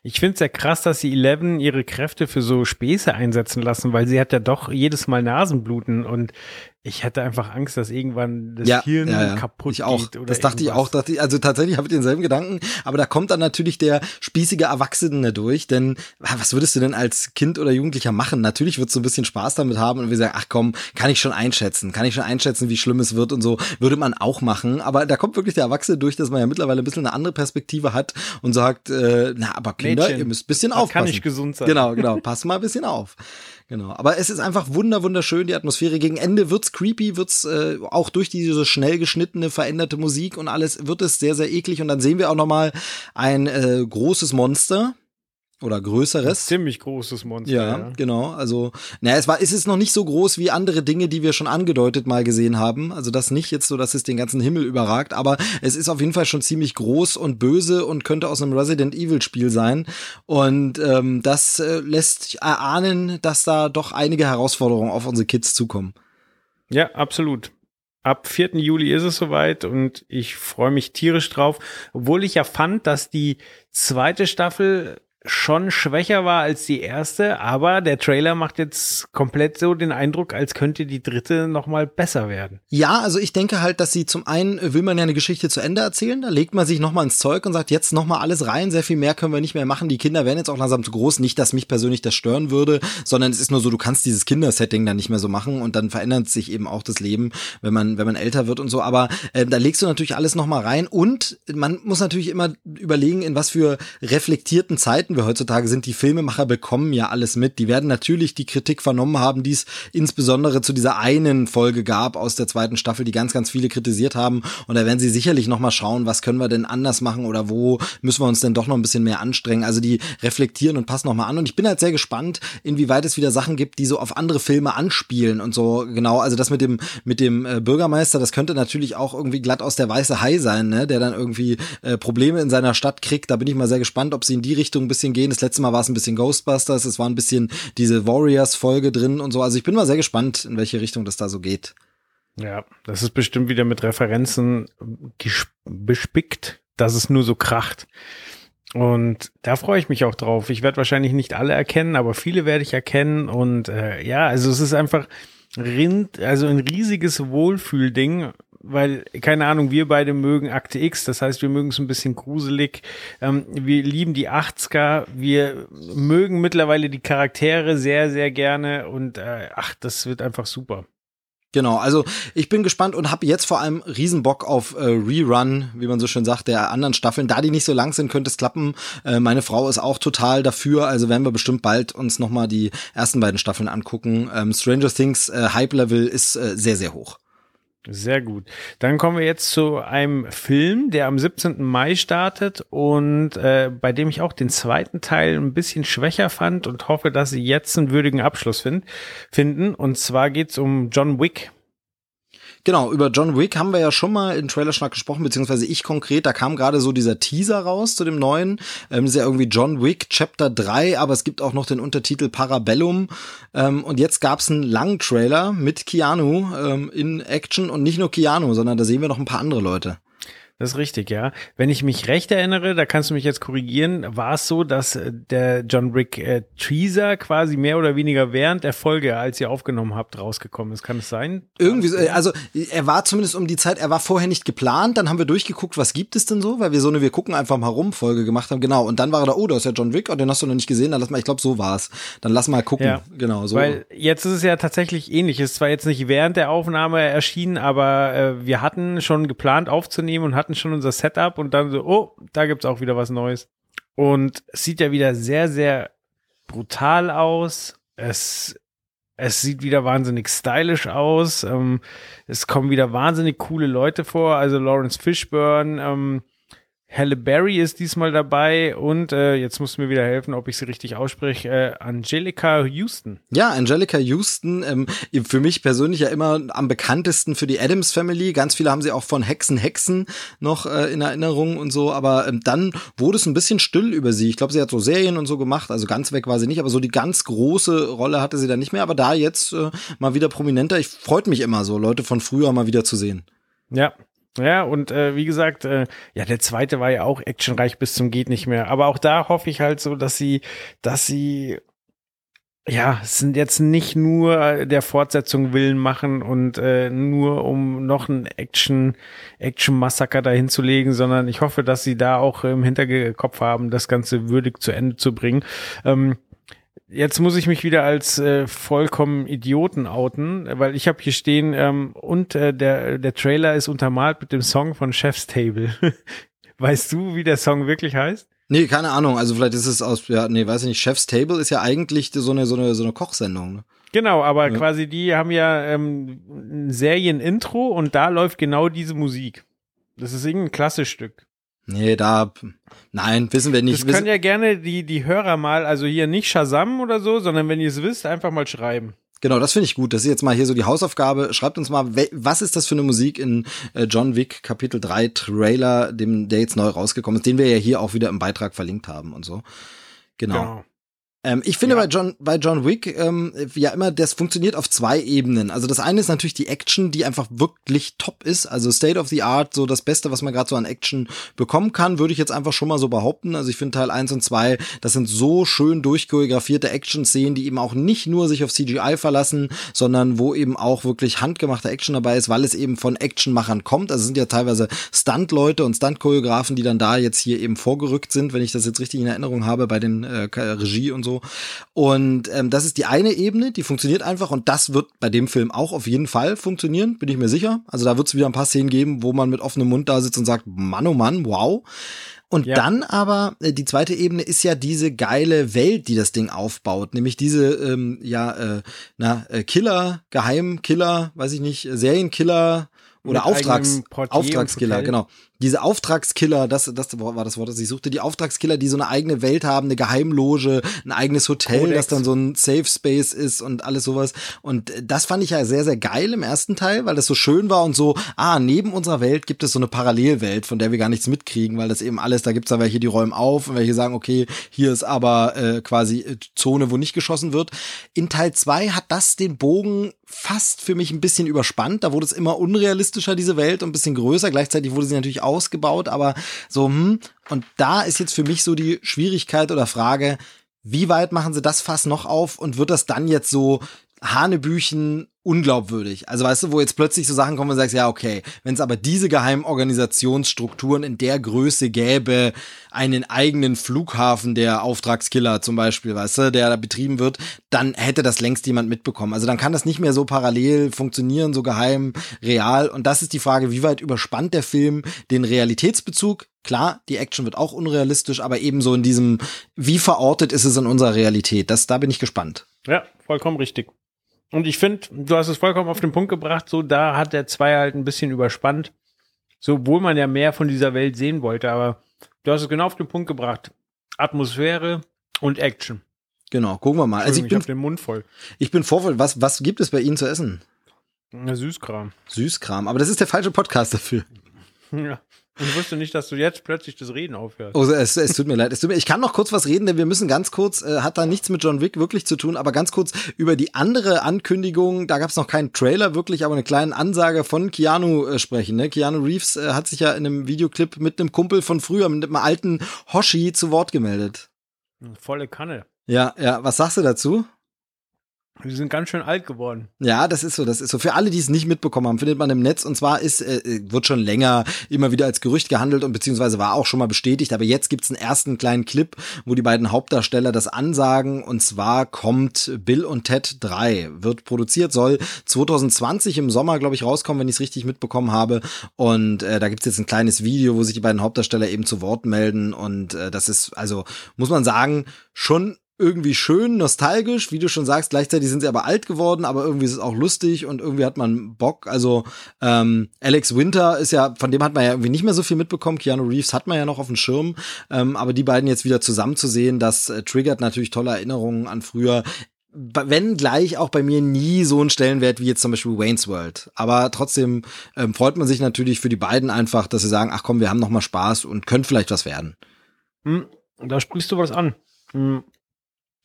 Ich finde es ja krass, dass sie Eleven ihre Kräfte für so Späße einsetzen lassen, weil sie hat ja doch jedes Mal Nasenbluten und ich hatte einfach Angst, dass irgendwann das Hirn kaputt ich auch. geht. Oder das dachte ich irgendwas. auch. Dachte ich, also tatsächlich habe ich denselben Gedanken. Aber da kommt dann natürlich der spießige Erwachsene durch. Denn ah, was würdest du denn als Kind oder Jugendlicher machen? Natürlich würdest du ein bisschen Spaß damit haben und wir sagen, ach komm, kann ich schon einschätzen. Kann ich schon einschätzen, wie schlimm es wird und so. Würde man auch machen. Aber da kommt wirklich der Erwachsene durch, dass man ja mittlerweile ein bisschen eine andere Perspektive hat und sagt, äh, na, aber Kinder, Mädchen, ihr müsst ein bisschen das kann aufpassen. nicht gesund sein. Genau, genau. Pass mal ein bisschen auf. Genau, aber es ist einfach wunder wunderschön die Atmosphäre. Gegen Ende wird's creepy, wird's äh, auch durch diese schnell geschnittene veränderte Musik und alles wird es sehr sehr eklig. Und dann sehen wir auch noch mal ein äh, großes Monster oder größeres. Ziemlich großes Monster. Ja, Ja, genau. Also, naja, es war, es ist noch nicht so groß wie andere Dinge, die wir schon angedeutet mal gesehen haben. Also das nicht jetzt so, dass es den ganzen Himmel überragt, aber es ist auf jeden Fall schon ziemlich groß und böse und könnte aus einem Resident Evil Spiel sein. Und ähm, das äh, lässt erahnen, dass da doch einige Herausforderungen auf unsere Kids zukommen. ja absolut. Ab 4. Juli ist es soweit und ich freue mich tierisch drauf, obwohl ich ja fand, dass die zweite Staffel schon schwächer war als die erste, aber der Trailer macht jetzt komplett so den Eindruck, als könnte die dritte noch mal besser werden. Ja, also ich denke halt, dass sie zum einen äh, will man ja eine Geschichte zu Ende erzählen, da legt man sich nochmal ins Zeug und sagt, jetzt nochmal alles rein, sehr viel mehr können wir nicht mehr machen. Die Kinder werden jetzt auch langsam zu groß, nicht, dass mich persönlich das stören würde, sondern es ist nur so, du kannst dieses Kindersetting dann nicht mehr so machen und dann verändert sich eben auch das Leben, wenn man, wenn man älter wird und so. Aber äh, da legst du natürlich alles nochmal rein und man muss natürlich immer überlegen, in was für reflektierten Zeiten wir heutzutage sind. Die Filmemacher bekommen ja alles mit. Die werden natürlich die Kritik vernommen haben, die es insbesondere zu dieser einen Folge gab aus der zweiten Staffel, die ganz, ganz viele kritisiert haben. Und da werden sie sicherlich nochmal schauen, was können wir denn anders machen oder wo müssen wir uns denn doch noch ein bisschen mehr anstrengen. Also die reflektieren und passen nochmal an. Und ich bin halt sehr gespannt, inwieweit es wieder Sachen gibt, die so auf andere Filme anspielen und so genau. Also das mit dem, mit dem äh, Bürgermeister, das könnte natürlich auch irgendwie glatt aus der weiße Hai sein, ne? der dann irgendwie äh, Probleme in seiner Stadt kriegt. Da bin ich mal sehr gespannt, ob sie in die Richtung ein bisschen gehen. Das letzte Mal war es ein bisschen Ghostbusters, es war ein bisschen diese Warriors-Folge drin und so. Also ich bin mal sehr gespannt, in welche Richtung das da so geht. Ja, das ist bestimmt wieder mit Referenzen bespickt, dass es nur so kracht. Und da freue ich mich auch drauf. Ich werde wahrscheinlich nicht alle erkennen, aber viele werde ich erkennen. Und äh, ja, also es ist einfach rind, also ein riesiges Wohlfühlding, weil, keine Ahnung, wir beide mögen Akte X, das heißt, wir mögen es ein bisschen gruselig. Ähm, wir lieben die 80er, wir mögen mittlerweile die Charaktere sehr, sehr gerne und äh, ach, das wird einfach super. Genau, also ich bin gespannt und habe jetzt vor allem Riesenbock auf äh, Rerun, wie man so schön sagt, der anderen Staffeln. Da die nicht so lang sind, könnte es klappen. Äh, meine Frau ist auch total dafür, also werden wir bestimmt bald uns nochmal die ersten beiden Staffeln angucken. Ähm, Stranger Things äh, Hype Level ist äh, sehr, sehr hoch. Sehr gut. Dann kommen wir jetzt zu einem Film, der am 17. Mai startet und äh, bei dem ich auch den zweiten Teil ein bisschen schwächer fand und hoffe, dass sie jetzt einen würdigen Abschluss find, finden. Und zwar geht's um John Wick. Genau, über John Wick haben wir ja schon mal in Trailerschnack gesprochen, beziehungsweise ich konkret. Da kam gerade so dieser Teaser raus zu dem neuen. Ähm, ist ja irgendwie John Wick Chapter 3, aber es gibt auch noch den Untertitel Parabellum. Ähm, und jetzt gab's einen langen Trailer mit Keanu ähm, in Action und nicht nur Keanu, sondern da sehen wir noch ein paar andere Leute. Das ist richtig, ja. Wenn ich mich recht erinnere, da kannst du mich jetzt korrigieren, war es so, dass äh, der John Wick äh, Teaser quasi mehr oder weniger während der Folge, als ihr aufgenommen habt, rausgekommen ist. Kann es sein? Irgendwie, so, also er war zumindest um die Zeit, er war vorher nicht geplant, dann haben wir durchgeguckt, was gibt es denn so, weil wir so eine Wir gucken einfach mal rum Folge gemacht haben, genau. Und dann war er da, oh, da ist ja John Wick, oh, den hast du noch nicht gesehen, dann lass mal, ich glaube, so war's. Dann lass mal gucken, Ja. genau, so. Weil jetzt ist es ja tatsächlich ähnlich. Es ist zwar jetzt nicht während der Aufnahme erschienen, aber äh, wir hatten schon geplant aufzunehmen und hatten schon unser Setup und dann so, oh, da gibt's auch wieder was Neues. Und es sieht ja wieder sehr, sehr brutal aus. Es, es sieht wieder wahnsinnig stylisch aus. Ähm, es kommen wieder wahnsinnig coole Leute vor. Also Lawrence Fishburne, ähm, Halle Berry ist diesmal dabei und äh, jetzt musst du mir wieder helfen, ob ich sie richtig ausspreche. Äh, Angelica Houston. Ja, Angelica Houston, ähm, für mich persönlich ja immer am bekanntesten für die Adams Family. Ganz viele haben sie auch von Hexen, Hexen noch äh, in Erinnerung und so. Aber ähm, dann wurde es ein bisschen still über sie. Ich glaube, sie hat so Serien und so gemacht. Also ganz weg war sie nicht, aber so die ganz große Rolle hatte sie dann nicht mehr. Aber da jetzt äh, mal wieder prominenter. Ich freut mich immer so, Leute von früher mal wieder zu sehen. Ja. Ja, und äh, wie gesagt, äh, ja, der zweite war ja auch actionreich bis zum geht nicht mehr. Aber auch da hoffe ich halt so, dass sie, dass sie ja, sind jetzt nicht nur der Fortsetzung willen machen und äh, nur um noch ein Action Action Massaker dahin zu legen, sondern ich hoffe, dass sie da auch im Hinterkopf haben, das Ganze würdig zu Ende zu bringen. Ähm, Jetzt muss ich mich wieder als äh, vollkommen Idioten outen, weil ich habe hier stehen ähm, und äh, der der Trailer ist untermalt mit dem Song von Chef's Table. weißt du, wie der Song wirklich heißt? Nee, keine Ahnung. Also vielleicht ist es aus, ja, nee, weiß ich nicht. Chef's Table ist ja eigentlich so eine, so eine, so eine Kochsendung. Ne? Genau, aber Ja. quasi die haben ja ähm, ein Serienintro und da läuft genau diese Musik. Das ist irgendein Klassestück. Nee, da, nein, wissen wir nicht. Das können ja gerne die, die Hörer mal, also hier nicht Shazam oder so, sondern wenn ihr es wisst, einfach mal schreiben. Genau, das finde ich gut. Das ist jetzt mal hier so die Hausaufgabe. Schreibt uns mal, was ist das für eine Musik in äh, John Wick Kapitel 3 Trailer, dem, der jetzt neu rausgekommen ist, den wir ja hier auch wieder im Beitrag verlinkt haben und so. Genau. Ähm, ich finde Ja. bei John, bei John Wick ähm, ja immer, das funktioniert auf zwei Ebenen. Also das eine ist natürlich die Action, die einfach wirklich top ist. Also State of the Art, so das Beste, was man gerade so an Action bekommen kann, würde ich jetzt einfach schon mal so behaupten. Also ich finde Teil 1 und 2, das sind so schön durchchoreografierte Action-Szenen, die eben auch nicht nur sich auf CGI verlassen, sondern wo eben auch wirklich handgemachte Action dabei ist, weil es eben von Actionmachern kommt. Also es sind ja teilweise Stunt-Leute und Stunt-Choreografen, die dann da jetzt hier eben vorgerückt sind, wenn ich das jetzt richtig in Erinnerung habe, bei den äh, Regie und so. Und ähm, das ist die eine Ebene, die funktioniert einfach und das wird bei dem Film auch auf jeden Fall funktionieren, bin ich mir sicher. Also da wird es wieder ein paar Szenen geben, wo man mit offenem Mund da sitzt und sagt, Mann, oh Mann, wow. Und Ja. dann aber, äh, die zweite Ebene ist ja diese geile Welt, die das Ding aufbaut, nämlich diese, ähm, ja, äh, na, äh, Killer, Geheimkiller, weiß ich nicht, Serienkiller oder Auftrags, Auftragskiller, genau. Diese Auftragskiller, das, das war das Wort, das ich suchte, die Auftragskiller, die so eine eigene Welt haben, eine Geheimloge, ein eigenes Hotel, Codex. das dann so ein Safe Space ist und alles sowas. Und das fand ich ja sehr, sehr geil im ersten Teil, weil das so schön war und so, ah, neben unserer Welt gibt es so eine Parallelwelt, von der wir gar nichts mitkriegen, weil das eben alles, da gibt's da welche, die räumen auf und welche sagen, okay, hier ist aber äh, quasi äh, Zone, wo nicht geschossen wird. In Teil zwei hat das den Bogen fast für mich ein bisschen überspannt. Da wurde es immer unrealistischer, diese Welt, und ein bisschen größer. Gleichzeitig wurde sie natürlich ausgebaut, aber so, hm. Und da ist jetzt für mich so die Schwierigkeit oder Frage, wie weit machen sie das Fass noch auf und wird das dann jetzt so Hanebüchen unglaubwürdig. Also weißt du, wo jetzt plötzlich so Sachen kommen und sagst, ja, okay, wenn es aber diese geheimen Organisationsstrukturen in der Größe gäbe, einen eigenen Flughafen der Auftragskiller zum Beispiel, weißt du, der da betrieben wird, dann hätte das längst jemand mitbekommen. Also dann kann das nicht mehr so parallel funktionieren, so geheim, real. Und das ist die Frage, wie weit überspannt der Film den Realitätsbezug? Klar, die Action wird auch unrealistisch, aber ebenso in diesem, wie verortet ist es in unserer Realität? Das, da bin ich gespannt. Ja, vollkommen richtig. Und ich finde, du hast es vollkommen auf den Punkt gebracht, so da hat der zwei halt ein bisschen überspannt. So, obwohl man ja mehr von dieser Welt sehen wollte, aber du hast es genau auf den Punkt gebracht. Atmosphäre und Action. Genau, gucken wir mal. Also ich ich bin, hab den Mund voll. ich bin vorvoll. Was, was gibt es bei Ihnen zu essen? Süßkram. Süßkram. Aber das ist der falsche Podcast dafür. Ja. Ich wusste nicht, dass du jetzt plötzlich das Reden aufhörst. Oh, es, es tut mir leid. Es tut mir, ich kann noch kurz was reden, denn wir müssen ganz kurz, äh, hat da nichts mit John Wick wirklich zu tun, aber ganz kurz über die andere Ankündigung, da gab es noch keinen Trailer wirklich, aber eine kleine Ansage von Keanu äh, sprechen. Ne? Keanu Reeves äh, hat sich ja in einem Videoclip mit einem Kumpel von früher, mit einem alten Hoshi zu Wort gemeldet. Volle Kanne. Ja, ja, was sagst du dazu? Die sind ganz schön alt geworden. Ja, das ist so, das ist so. Für alle, die es nicht mitbekommen haben, findet man im Netz. Und zwar ist, äh, wird schon länger immer wieder als Gerücht gehandelt und beziehungsweise war auch schon mal bestätigt, aber jetzt gibt's einen ersten kleinen Clip, wo die beiden Hauptdarsteller das ansagen. Und zwar kommt Bill und Ted 3, wird produziert, soll 2020 im Sommer, glaube ich, rauskommen, wenn ich es richtig mitbekommen habe. Und äh, da gibt's jetzt ein kleines Video, wo sich die beiden Hauptdarsteller eben zu Wort melden. Und äh, das ist, also muss man sagen, schon irgendwie schön, nostalgisch, wie du schon sagst, gleichzeitig sind sie aber alt geworden, aber irgendwie ist es auch lustig und irgendwie hat man Bock. Also ähm, Alex Winter ist ja, von dem hat man ja irgendwie nicht mehr so viel mitbekommen. Keanu Reeves hat man ja noch auf dem Schirm, ähm, aber die beiden jetzt wieder zusammen zu sehen, das äh, triggert natürlich tolle Erinnerungen an früher. Wenn gleich auch bei mir nie so ein Stellenwert wie jetzt zum Beispiel Wayne's World. Aber trotzdem ähm, freut man sich natürlich für die beiden einfach, dass sie sagen, ach komm, wir haben noch mal Spaß und können vielleicht was werden. Hm, da sprichst du was an. Hm.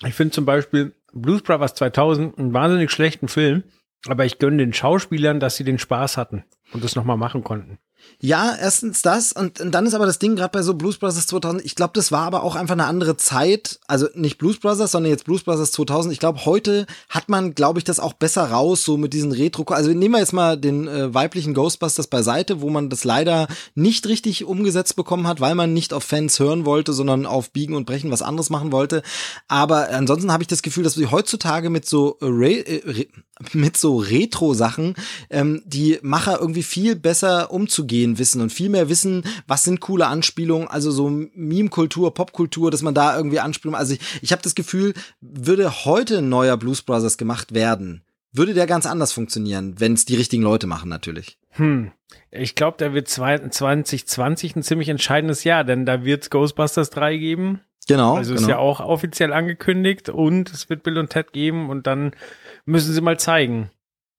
Ich finde zum Beispiel Blues Brothers 2000 einen wahnsinnig schlechten Film, aber ich gönne den Schauspielern, dass sie den Spaß hatten und das nochmal machen konnten. Ja, erstens das und, und dann ist aber das Ding gerade bei so Blues Brothers 2000, ich glaube, das war aber auch einfach eine andere Zeit, also nicht Blues Brothers, sondern jetzt Blues Brothers 2000. Ich glaube, heute hat man, glaube ich, das auch besser raus, so mit diesen Retro, also nehmen wir jetzt mal den äh, weiblichen Ghostbusters beiseite, wo man das leider nicht richtig umgesetzt bekommen hat, weil man nicht auf Fans hören wollte, sondern auf Biegen und Brechen was anderes machen wollte. Aber ansonsten habe ich das Gefühl, dass wir heutzutage mit so äh, Re äh, mit so Retro-Sachen ähm, die Macher irgendwie viel besser umzugehen wissen und viel mehr wissen, was sind coole Anspielungen, also so Meme-Kultur, Popkultur, dass man da irgendwie Anspielungen, also ich, ich habe das Gefühl, würde heute ein neuer Blues Brothers gemacht werden, würde der ganz anders funktionieren, wenn es die richtigen Leute machen natürlich. Hm. Ich glaube, da wird 2020 ein ziemlich entscheidendes Jahr, denn da wird Ghostbusters 3 geben. Genau. Also genau. ist ja auch offiziell angekündigt und es wird Bill und Ted geben und dann müssen sie mal zeigen.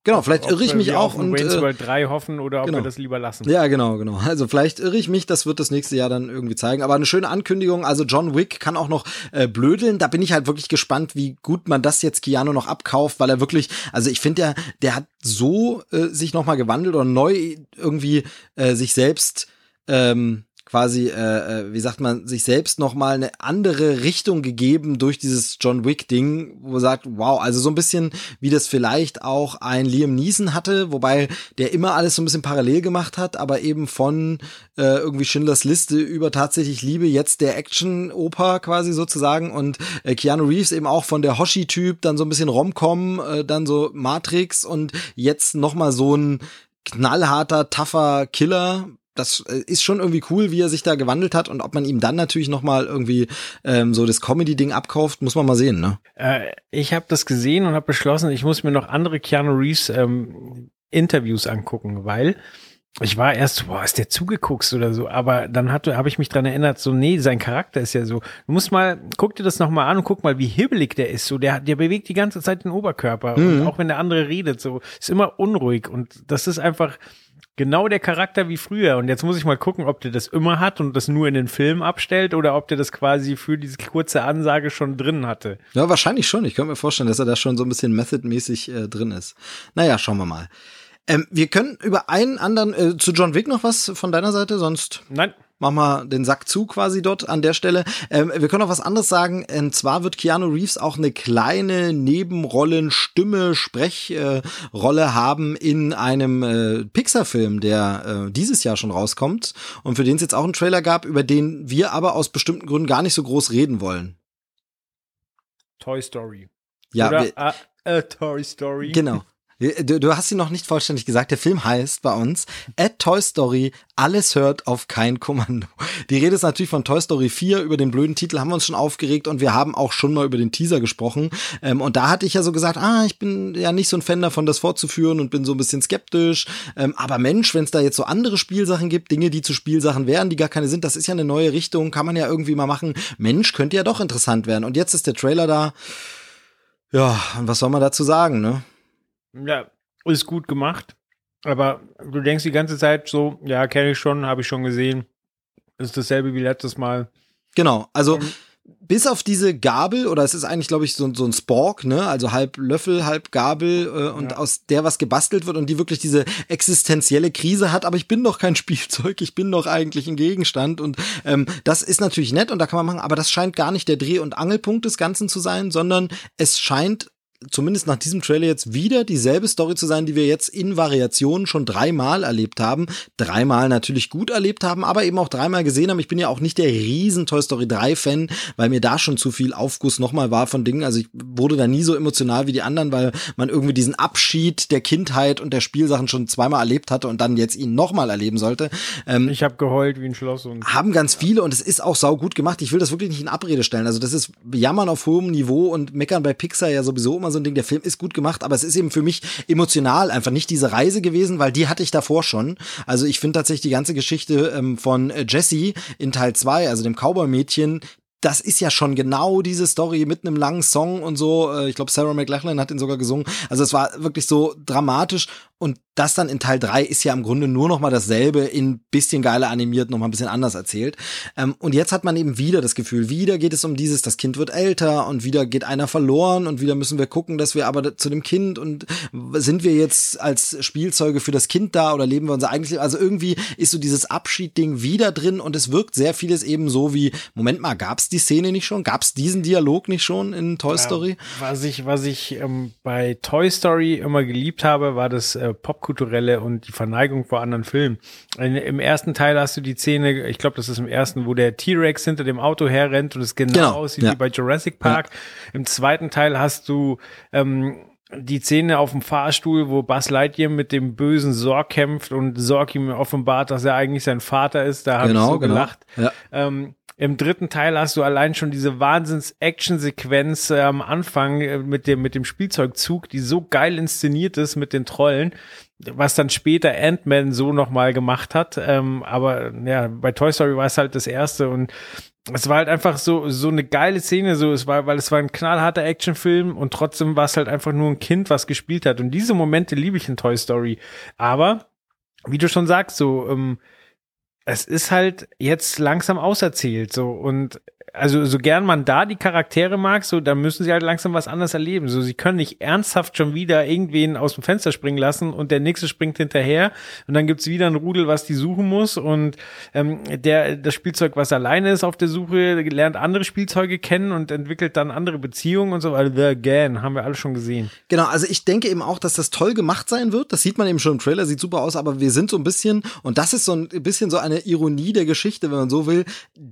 Genau, vielleicht ob irre ich wir mich auf auch ein und Wayne's äh, World 3 hoffen oder ob genau. wir das lieber lassen. Ja, genau, genau. Also vielleicht irre ich mich, das wird das nächste Jahr dann irgendwie zeigen. Aber eine schöne Ankündigung. Also John Wick kann auch noch äh, blödeln. Da bin ich halt wirklich gespannt, wie gut man das jetzt Keanu noch abkauft, weil er wirklich, also ich finde, der, der hat so äh, sich nochmal gewandelt oder neu irgendwie äh, sich selbst ähm, quasi, äh, äh, wie sagt man, sich selbst nochmal eine andere Richtung gegeben durch dieses John Wick-Ding, wo er sagt, wow, also so ein bisschen wie das vielleicht auch ein Liam Neeson hatte, wobei der immer alles so ein bisschen parallel gemacht hat, aber eben von äh, irgendwie Schindlers Liste über tatsächlich Liebe jetzt der Action-Oper quasi sozusagen und äh, Keanu Reeves eben auch von der Hoshi-Typ, dann so ein bisschen Rom-Com, äh, dann so Matrix und jetzt nochmal so ein knallharter, tougher Killer, das äh, ist schon irgendwie cool, wie er sich da gewandelt hat und ob man ihm dann natürlich noch mal irgendwie ähm, so das Comedy-Ding abkauft, muss man mal sehen, ne? Äh, ich habe das gesehen und habe beschlossen, ich muss mir noch andere Keanu Reeves ähm, Interviews angucken, weil ich war erst, boah, ist der zugeguckt oder so, aber dann hatte, habe ich mich dran erinnert, so, nee, sein Charakter ist ja so. Du musst mal, guck dir das nochmal an und guck mal, wie hibbelig der ist. So, der, der bewegt die ganze Zeit den Oberkörper. Mhm. Und auch wenn der andere redet, so, ist immer unruhig. Und das ist einfach genau der Charakter wie früher. Und jetzt muss ich mal gucken, ob der das immer hat und das nur in den Film abstellt oder ob der das quasi für diese kurze Ansage schon drin hatte. Ja, wahrscheinlich schon. Ich könnte mir vorstellen, dass er da schon so ein bisschen Method-mäßig äh, drin ist. Naja, schauen wir mal. Ähm, wir können über einen anderen, äh, zu John Wick noch was von deiner Seite, sonst. Nein, mach mal den Sack zu quasi dort an der Stelle. Ähm, wir können auch was anderes sagen. Und zwar wird Keanu Reeves auch eine kleine Nebenrollen, Stimme, Sprechrolle äh, haben in einem äh, Pixar-Film, der äh, dieses Jahr schon rauskommt und für den es jetzt auch einen Trailer gab, über den wir aber aus bestimmten Gründen gar nicht so groß reden wollen. Toy Story. Ja, Oder wir, a, a Toy Story. genau. Du, du hast sie noch nicht vollständig gesagt. Der Film heißt bei uns At Toy Story, alles hört auf kein Kommando. Die Rede ist natürlich von Toy Story 4. Über den blöden Titel haben wir uns schon aufgeregt und wir haben auch schon mal über den Teaser gesprochen. Ähm, und da hatte ich ja so gesagt, ah, ich bin ja nicht so ein Fan davon, das fortzuführen und bin so ein bisschen skeptisch. Ähm, aber Mensch, wenn es da jetzt so andere Spielsachen gibt, Dinge, die zu Spielsachen wären, die gar keine sind, das ist ja eine neue Richtung, kann man ja irgendwie mal machen. Mensch, könnte ja doch interessant werden. Und jetzt ist der Trailer da. Ja, und was soll man dazu sagen, ne? Ja, ist gut gemacht. Aber du denkst die ganze Zeit so, ja, kenne ich schon, habe ich schon gesehen. Ist dasselbe wie letztes Mal. Genau, also Ähm, bis auf diese Gabel, oder es ist eigentlich, glaube ich, so, so ein Spork, ne? Also halb Löffel, halb Gabel äh, und Ja. aus der was gebastelt wird und die wirklich diese existenzielle Krise hat, aber ich bin doch kein Spielzeug, ich bin doch eigentlich ein Gegenstand. Und ähm, das ist natürlich nett und da kann man machen, aber das scheint gar nicht der Dreh- und Angelpunkt des Ganzen zu sein, sondern es scheint zumindest nach diesem Trailer jetzt wieder dieselbe Story zu sein, die wir jetzt in Variationen schon dreimal erlebt haben. Dreimal natürlich gut erlebt haben, aber eben auch dreimal gesehen haben. Ich bin ja auch nicht der riesen Toy Story 3 Fan, weil mir da schon zu viel Aufguss nochmal war von Dingen. Also ich wurde da nie so emotional wie die anderen, weil man irgendwie diesen Abschied der Kindheit und der Spielsachen schon zweimal erlebt hatte und dann jetzt ihn nochmal erleben sollte. Ähm, Ich habe geheult wie ein Schloss und haben ganz viele und es ist auch sau gut gemacht. Ich will das wirklich nicht in Abrede stellen. Also das ist Jammern auf hohem Niveau und meckern bei Pixar ja sowieso immer so ein Ding. Der Film ist gut gemacht, aber es ist eben für mich emotional einfach nicht diese Reise gewesen, weil die hatte ich davor schon. Also ich finde tatsächlich die ganze Geschichte ähm, von äh, Jessie in Teil 2, also dem Cowboy-Mädchen, das ist ja schon genau diese Story mit einem langen Song und so. Äh, Ich glaube, Sarah McLachlan hat ihn sogar gesungen. Also es war wirklich so dramatisch. Und das dann in Teil 3 ist ja im Grunde nur noch mal dasselbe, in bisschen geiler animiert, noch mal ein bisschen anders erzählt. Ähm, und jetzt hat man eben wieder das Gefühl, wieder geht es um dieses, das Kind wird älter und wieder geht einer verloren und wieder müssen wir gucken, dass wir aber zu dem Kind und sind wir jetzt als Spielzeuge für das Kind da oder leben wir unser eigenes Leben? Also irgendwie ist so dieses Abschiedding wieder drin und es wirkt sehr vieles eben so wie, Moment mal, gab's die Szene nicht schon? Gab's diesen Dialog nicht schon in Toy Story? Was ich, was ich ähm, bei Toy Story immer geliebt habe, war das äh, Popkulturelle und die Verneigung vor anderen Filmen. In, Im ersten Teil hast du die Szene, ich glaube, das ist im ersten, wo der T-Rex hinter dem Auto herrennt und es genau, Genau, aussieht ja. wie bei Jurassic Park. Im zweiten Teil hast du ähm, die Szene auf dem Fahrstuhl, wo Buzz Lightyear mit dem bösen Sorg kämpft und Sorg ihm offenbart, dass er eigentlich sein Vater ist. Da habe ich Genau, so genau. gelacht. Ja. Ähm, Im dritten Teil hast du allein schon diese Wahnsinns-Action-Sequenz äh, am Anfang äh, mit dem, mit dem Spielzeugzug, die so geil inszeniert ist mit den Trollen, was dann später Ant-Man so nochmal gemacht hat. Ähm, aber ja, bei Toy Story war es halt das erste und es war halt einfach so, so eine geile Szene, so, es war, weil es war ein knallharter Actionfilm und trotzdem war es halt einfach nur ein Kind, was gespielt hat. Und diese Momente liebe ich in Toy Story. Aber, wie du schon sagst, so, ähm, es ist halt jetzt langsam auserzählt, so, und also so gern man da die Charaktere mag, so, da müssen sie halt langsam was anderes erleben. So, sie können nicht ernsthaft schon wieder irgendwen aus dem Fenster springen lassen und der nächste springt hinterher und dann gibt's wieder ein Rudel, was die suchen muss und ähm, der das Spielzeug, was alleine ist auf der Suche, lernt andere Spielzeuge kennen und entwickelt dann andere Beziehungen und so weiter. The Again, haben wir alle schon gesehen. Genau, also ich denke eben auch, dass das toll gemacht sein wird. Das sieht man eben schon im Trailer, sieht super aus, aber wir sind so ein bisschen, und das ist so ein bisschen so eine Ironie der Geschichte, wenn man so will,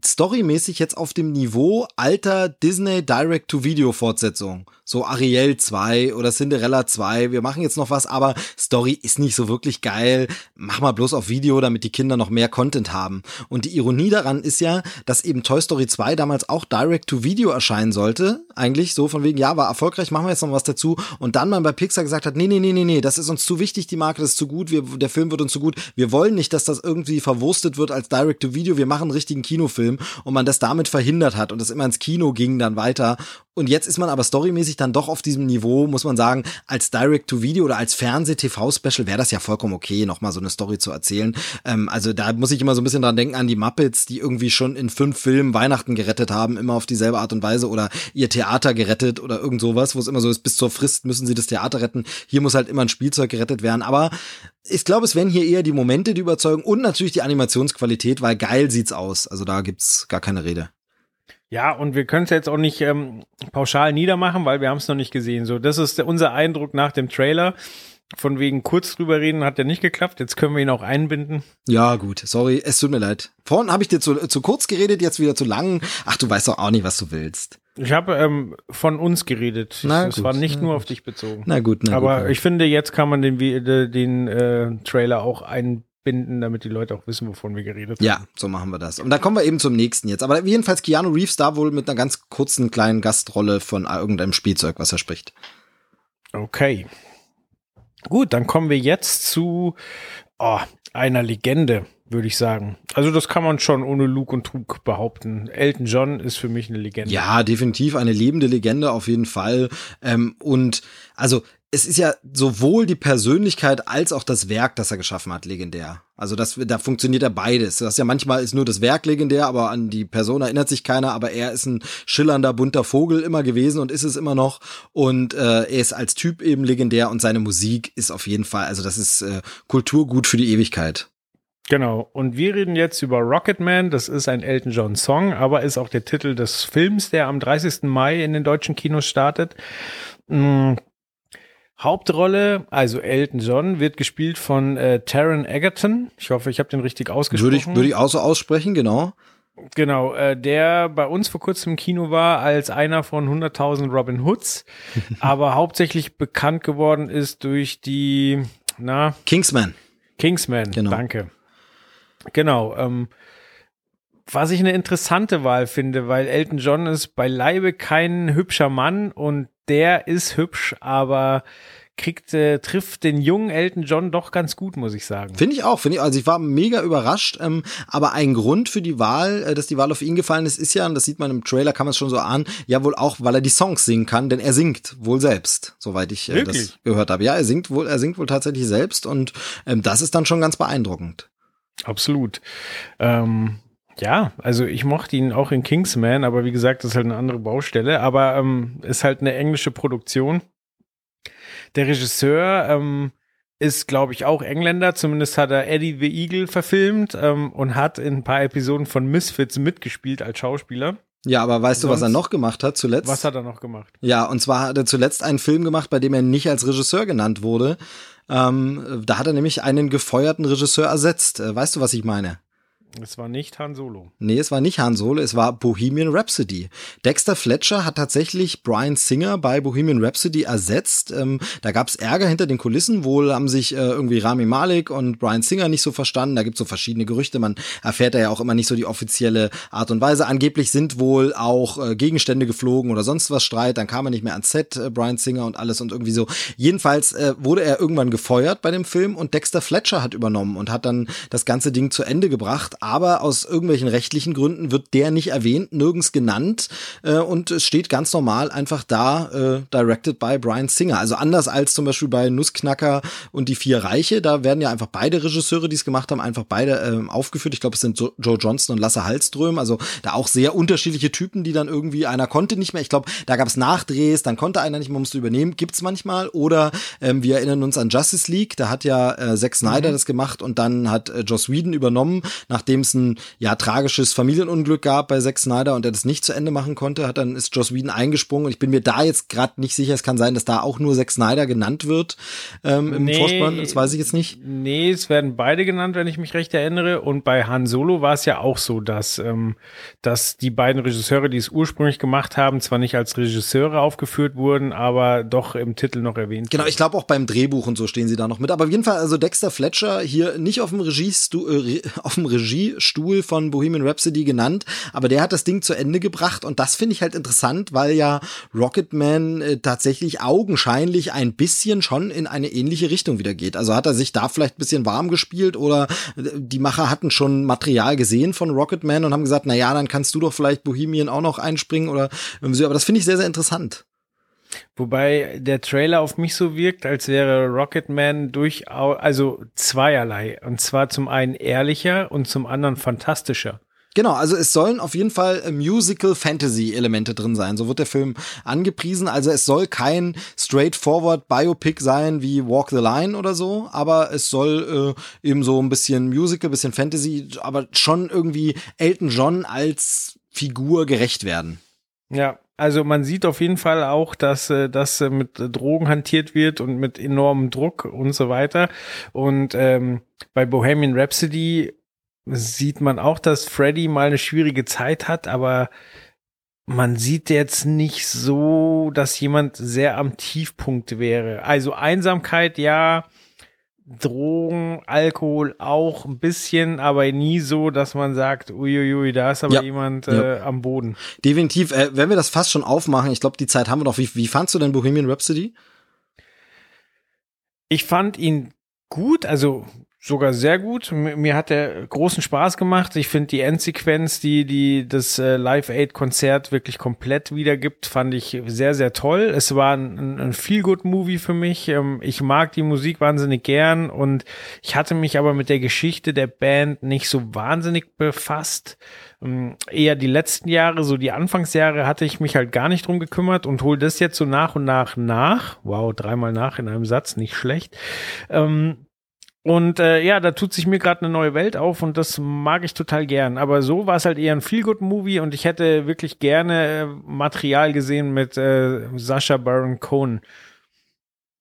storymäßig jetzt auf dem Niveau alter Disney Direct-to-Video-Fortsetzung. So Ariel 2 oder Cinderella 2, wir machen jetzt noch was, aber Story ist nicht so wirklich geil. Mach mal bloß auf Video, damit die Kinder noch mehr Content haben. Und die Ironie daran ist ja, dass eben Toy Story 2 damals auch Direct-to-Video erscheinen sollte. Eigentlich so von wegen, ja, war erfolgreich, machen wir jetzt noch was dazu. Und dann man bei Pixar gesagt hat, nee, nee, nee, nee, nee, das ist uns zu wichtig, die Marke, das ist zu gut, wir, der Film wird uns zu gut. Wir wollen nicht, dass das irgendwie verwurstet wird als Direct-to-Video. Wir machen einen richtigen Kinofilm und man das damit verhindert, verändert hat und das immer ins Kino ging dann weiter. Und jetzt ist man aber storymäßig dann doch auf diesem Niveau, muss man sagen, als Direct-to-Video oder als Fernseh-TV-Special wäre das ja vollkommen okay, nochmal so eine Story zu erzählen. Ähm, also da muss ich immer so ein bisschen dran denken an die Muppets, die irgendwie schon in fünf Filmen Weihnachten gerettet haben, immer auf dieselbe Art und Weise oder ihr Theater gerettet oder irgend sowas, wo es immer so ist, bis zur Frist müssen sie das Theater retten. Hier muss halt immer ein Spielzeug gerettet werden. Aber ich glaube, es werden hier eher die Momente, die überzeugen und natürlich die Animationsqualität, weil geil sieht's aus. Also da gibt's gar keine Rede. Ja, und wir können es jetzt auch nicht ähm, pauschal niedermachen, weil wir haben es noch nicht gesehen. So, das ist unser Eindruck nach dem Trailer. Von wegen kurz drüber reden hat ja nicht geklappt. Jetzt können wir ihn auch einbinden. Ja, gut. Sorry, es tut mir leid. Vorhin habe ich dir zu, zu kurz geredet, jetzt wieder zu lang. Ach, du weißt doch auch nicht, was du willst. Ich habe ähm, von uns geredet. Na Es gut, war nicht nur gut. auf dich bezogen. Na gut, na Aber gut. ich finde, jetzt kann man den, äh, den äh, Trailer auch einbinden, damit die Leute auch wissen, wovon wir geredet haben. Ja, so machen wir das. Und dann kommen wir eben zum nächsten jetzt. Aber jedenfalls Keanu Reeves da wohl mit einer ganz kurzen kleinen Gastrolle von irgendeinem Spielzeug, was er spricht. Okay. Gut, dann kommen wir jetzt zu oh, einer Legende, würde ich sagen. Also das kann man schon ohne Lug und Trug behaupten. Elton John ist für mich eine Legende. Ja, definitiv eine lebende Legende auf jeden Fall. Ähm, und also es ist ja sowohl die Persönlichkeit als auch das Werk, das er geschaffen hat, legendär. Also das, da funktioniert ja beides. Das ist ja manchmal ist nur das Werk legendär, aber an die Person erinnert sich keiner. Aber er ist ein schillernder bunter Vogel immer gewesen und ist es immer noch. Und äh, er ist als Typ eben legendär und seine Musik ist auf jeden Fall, also das ist äh, Kulturgut für die Ewigkeit. Genau. Und wir reden jetzt über Rocketman. Das ist ein Elton John Song, aber ist auch der Titel des Films, der am 30. Mai in den deutschen Kinos startet. Mm. Hauptrolle, also Elton John, wird gespielt von äh, Taron Egerton. Ich hoffe, ich habe den richtig ausgesprochen. Würde ich, würde ich auch so aussprechen, genau. Genau, äh, der bei uns vor kurzem im Kino war als einer von 100.000 Robin Hoods, aber hauptsächlich bekannt geworden ist durch die, na, Kingsman. Kingsman. Genau. Danke. Genau. Ähm, was ich eine interessante Wahl finde, weil Elton John ist beileibe kein hübscher Mann und der ist hübsch, aber kriegt, äh, trifft den jungen Elton John doch ganz gut, muss ich sagen. Finde ich auch, finde ich. Also ich war mega überrascht, ähm, aber ein Grund für die Wahl, äh, dass die Wahl auf ihn gefallen ist, ist ja, und das sieht man im Trailer, kann man es schon so ahnen, ja wohl auch, weil er die Songs singen kann, denn er singt wohl selbst, soweit ich äh, das gehört habe. Ja, er singt wohl, er singt wohl tatsächlich selbst und ähm, das ist dann schon ganz beeindruckend. Absolut. Ähm, ja, also ich mochte ihn auch in Kingsman, aber wie gesagt, das ist halt eine andere Baustelle, aber ähm, ist halt eine englische Produktion. Der Regisseur ähm, ist, glaube ich, auch Engländer, zumindest hat er Eddie the Eagle verfilmt ähm, und hat in ein paar Episoden von Misfits mitgespielt als Schauspieler. Ja, aber weißt du, was er Sonst- noch gemacht hat zuletzt? Was hat er noch gemacht? Ja, und zwar hat er zuletzt einen Film gemacht, bei dem er nicht als Regisseur genannt wurde. Ähm, da hat er nämlich einen gefeuerten Regisseur ersetzt. Äh, weißt du, was ich meine? Es war nicht Han Solo. Nee, es war nicht Han Solo, es war Bohemian Rhapsody. Dexter Fletcher hat tatsächlich Brian Singer bei Bohemian Rhapsody ersetzt. Ähm, da gab's Ärger hinter den Kulissen. Wohl haben sich äh, irgendwie Rami Malek und Brian Singer nicht so verstanden. Da gibt's so verschiedene Gerüchte. Man erfährt da ja auch immer nicht so die offizielle Art und Weise. Angeblich sind wohl auch äh, Gegenstände geflogen oder sonst was Streit. Dann kam er nicht mehr ans Set, äh, Brian Singer und alles und irgendwie so. Jedenfalls äh, wurde er irgendwann gefeuert bei dem Film und Dexter Fletcher hat übernommen und hat dann das ganze Ding zu Ende gebracht aber aus irgendwelchen rechtlichen Gründen wird der nicht erwähnt, nirgends genannt. Äh, und es steht ganz normal einfach da, äh, directed by Brian Singer. Also anders als zum Beispiel bei Nussknacker und die Vier Reiche, da werden ja einfach beide Regisseure, die es gemacht haben, einfach beide ähm, aufgeführt. Ich glaube, es sind Joe Johnston und Lasse Hallström, also da auch sehr unterschiedliche Typen, die dann irgendwie, einer konnte nicht mehr, ich glaube, da gab es Nachdrehs, dann konnte einer nicht mehr, musste übernehmen, gibt's manchmal. Oder ähm, wir erinnern uns an Justice League, da hat ja äh, Zack Snyder das gemacht und dann hat äh, Joss Whedon übernommen, nachdem es ein ja tragisches Familienunglück gab bei Zack Snyder und er das nicht zu Ende machen konnte, hat dann ist Joss Whedon eingesprungen und ich bin mir da jetzt gerade nicht sicher, es kann sein, dass da auch nur Zack Snyder genannt wird ähm, im Nee. Vorspann, das weiß ich jetzt nicht. Nee, es werden beide genannt, wenn ich mich recht erinnere. Und bei Han Solo war es ja auch so, dass, ähm, dass die beiden Regisseure, die es ursprünglich gemacht haben, zwar nicht als Regisseure aufgeführt wurden, aber doch im Titel noch erwähnt. Genau, ich glaube auch beim Drehbuch und so stehen sie da noch mit. Aber auf jeden Fall, also Dexter Fletcher hier nicht auf dem Regiestu äh, auf dem Regiestuhl von Bohemian Rhapsody genannt, aber der hat das Ding zu Ende gebracht und das finde ich halt interessant, weil ja Rocketman äh, tatsächlich augenscheinlich ein bisschen schon in eine ähnliche Richtung wieder geht. Also hat er sich da vielleicht ein bisschen warm gespielt oder äh, die Macher hatten schon Material gesehen von Rocketman und haben gesagt, na ja, dann kannst du doch vielleicht Bohemian auch noch einspringen oder so, aber das finde ich sehr, sehr interessant. Wobei der Trailer auf mich so wirkt, als wäre Rocketman durchaus, also zweierlei. Und zwar zum einen ehrlicher und zum anderen fantastischer. Genau, also es sollen auf jeden Fall äh, Musical-Fantasy-Elemente drin sein. So wird der Film angepriesen. Also es soll kein straightforward Biopic sein wie Walk the Line oder so, aber es soll äh, eben so ein bisschen Musical, bisschen Fantasy, aber schon irgendwie Elton John als Figur gerecht werden. Ja, also man sieht auf jeden Fall auch, dass äh, das äh, mit Drogen hantiert wird und mit enormem Druck und so weiter. Und ähm, bei Bohemian Rhapsody sieht man auch, dass Freddy mal eine schwierige Zeit hat, aber man sieht jetzt nicht so, dass jemand sehr am Tiefpunkt wäre. Also Einsamkeit, ja, Drogen, Alkohol auch ein bisschen, aber nie so, dass man sagt, uiuiui, da ist aber ja, jemand äh, ja. am Boden. Definitiv. Äh, wenn wir das fast schon aufmachen, ich glaube, die Zeit haben wir noch. Wie, wie fandst du denn Bohemian Rhapsody? Ich fand ihn gut, also sogar sehr gut. Mir hat er großen Spaß gemacht. Ich finde die Endsequenz, die die das äh, Live Aid Konzert wirklich komplett wiedergibt, fand ich sehr sehr toll. Es war ein, ein Feel Good Movie für mich. Ähm, ich mag die Musik wahnsinnig gern und ich hatte mich aber mit der Geschichte der Band nicht so wahnsinnig befasst. Ähm, eher die letzten Jahre, so die Anfangsjahre hatte ich mich halt gar nicht drum gekümmert und hole das jetzt so nach und nach nach. Wow, dreimal nach in einem Satz, nicht schlecht. Ähm, und äh, ja, da tut sich mir gerade eine neue Welt auf und das mag ich total gern. Aber so war es halt eher ein Feel-Good-Movie und ich hätte wirklich gerne äh, Material gesehen mit äh, Sascha Baron Cohen.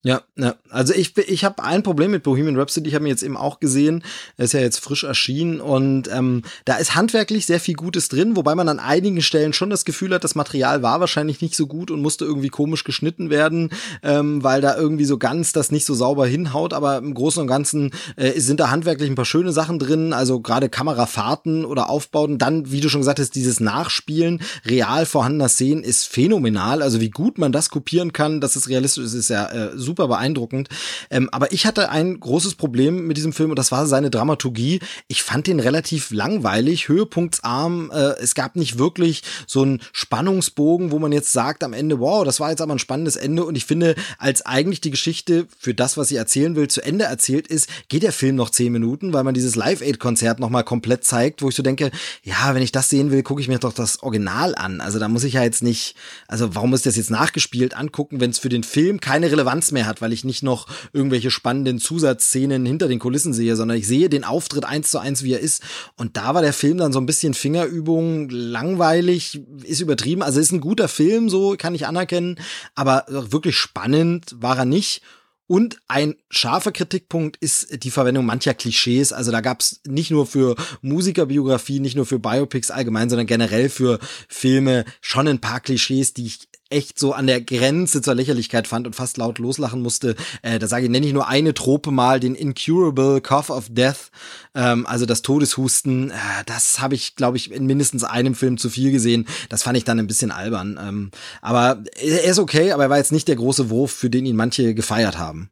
Ja, ja, also ich ich habe ein Problem mit Bohemian Rhapsody, ich habe ihn jetzt eben auch gesehen, ist ja jetzt frisch erschienen und ähm, da ist handwerklich sehr viel Gutes drin, wobei man an einigen Stellen schon das Gefühl hat, das Material war wahrscheinlich nicht so gut und musste irgendwie komisch geschnitten werden, ähm, weil da irgendwie so ganz das nicht so sauber hinhaut, aber im Großen und Ganzen äh, sind da handwerklich ein paar schöne Sachen drin, also gerade Kamerafahrten oder Aufbauten, dann, wie du schon gesagt hast, dieses Nachspielen real vorhandener Szenen ist phänomenal, also wie gut man das kopieren kann, dass es realistisch ist, ist ja äh, super super beeindruckend. Ähm, aber ich hatte ein großes Problem mit diesem Film und das war seine Dramaturgie. Ich fand den relativ langweilig, höhepunktsarm. Äh, es gab nicht wirklich so einen Spannungsbogen, wo man jetzt sagt am Ende, wow, das war jetzt aber ein spannendes Ende. Und ich finde, als eigentlich die Geschichte für das, was sie erzählen will, zu Ende erzählt ist, geht der Film noch zehn Minuten, weil man dieses Live-Aid-Konzert nochmal komplett zeigt, wo ich so denke, ja, wenn ich das sehen will, gucke ich mir doch das Original an. Also da muss ich ja jetzt nicht, also warum ich das jetzt nachgespielt angucken, wenn es für den Film keine Relevanz mehr mehr hat, weil ich nicht noch irgendwelche spannenden Zusatzszenen hinter den Kulissen sehe, sondern ich sehe den Auftritt eins zu eins, wie er ist. Und da war der Film dann so ein bisschen Fingerübung, langweilig, ist übertrieben. Also ist ein guter Film, so kann ich anerkennen, aber wirklich spannend war er nicht. Und ein scharfer Kritikpunkt ist die Verwendung mancher Klischees. Also da gab es nicht nur für Musikerbiografie, nicht nur für Biopics allgemein, sondern generell für Filme schon ein paar Klischees, die ich echt so an der Grenze zur Lächerlichkeit fand und fast laut loslachen musste. Äh, da sage ich, nenne ich nur eine Trope mal, den Incurable Cough of Death, ähm, also das Todeshusten. Äh, das habe ich, glaube ich, in mindestens einem Film zu viel gesehen. Das fand ich dann ein bisschen albern. Ähm, aber er ist okay, aber er war jetzt nicht der große Wurf, für den ihn manche gefeiert haben.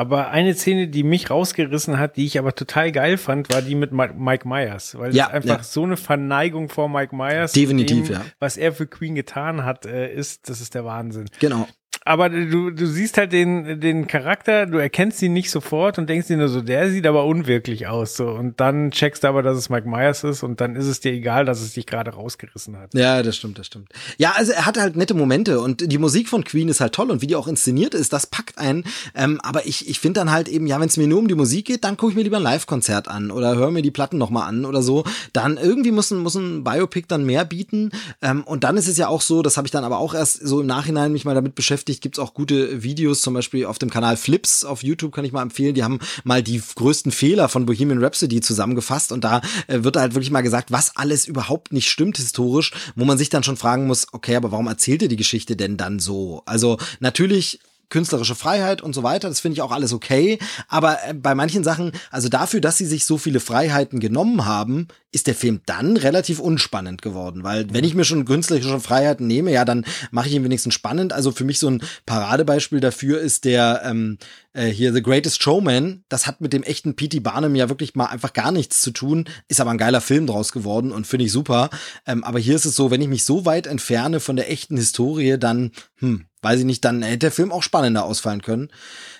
Aber eine Szene, die mich rausgerissen hat, die ich aber total geil fand, war die mit Mike Myers, weil ja, es einfach ja. so eine Verneigung vor Mike Myers, definitiv, dem, ja. was er für Queen getan hat, äh, ist, das ist der Wahnsinn. Genau aber du, du siehst halt den, den Charakter, du erkennst ihn nicht sofort und denkst dir nur so, der sieht aber unwirklich aus. So. Und dann checkst du aber, dass es Mike Myers ist und dann ist es dir egal, dass es dich gerade rausgerissen hat. Ja, das stimmt, das stimmt. Ja, also er hat halt nette Momente und die Musik von Queen ist halt toll und wie die auch inszeniert ist, das packt einen. Ähm, aber ich, ich finde dann halt eben, ja, wenn es mir nur um die Musik geht, dann gucke ich mir lieber ein Live-Konzert an oder höre mir die Platten nochmal an oder so. Dann irgendwie muss ein, muss ein Biopic dann mehr bieten. Ähm, und dann ist es ja auch so, das habe ich dann aber auch erst so im Nachhinein mich mal damit beschäftigt, gibt's auch gute Videos, zum Beispiel auf dem Kanal Flips auf YouTube kann ich mal empfehlen. Die haben mal die größten Fehler von Bohemian Rhapsody zusammengefasst und da äh, wird halt wirklich mal gesagt, was alles überhaupt nicht stimmt historisch, wo man sich dann schon fragen muss, okay, aber warum erzählt ihr die Geschichte denn dann so? Also natürlich künstlerische Freiheit und so weiter. Das finde ich auch alles okay. Aber äh, bei manchen Sachen, also dafür, dass sie sich so viele Freiheiten genommen haben, ist der Film dann relativ unspannend geworden. Weil wenn ich mir schon künstlerische Freiheiten nehme, ja, dann mache ich ihn wenigstens spannend. Also für mich so ein Paradebeispiel dafür ist der ähm, äh, hier The Greatest Showman. Das hat mit dem echten P.T. Barnum ja wirklich mal einfach gar nichts zu tun. Ist aber ein geiler Film draus geworden und finde ich super. Ähm, aber hier ist es so, wenn ich mich so weit entferne von der echten Historie, dann, hm, weiß ich nicht, dann hätte der Film auch spannender ausfallen können.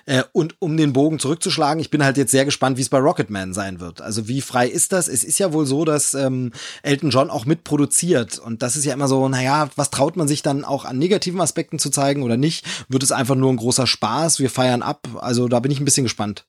Äh, und um den Bogen zurückzuschlagen, ich bin halt jetzt sehr gespannt, wie es bei Rocketman sein wird. Also wie frei ist das? Es ist ja wohl so, dass ähm, Elton John auch mitproduziert. Und das ist ja immer so, naja, was traut man sich dann auch an negativen Aspekten zu zeigen oder nicht? Wird es einfach nur ein großer Spaß? Wir feiern ab. Also da bin ich ein bisschen gespannt.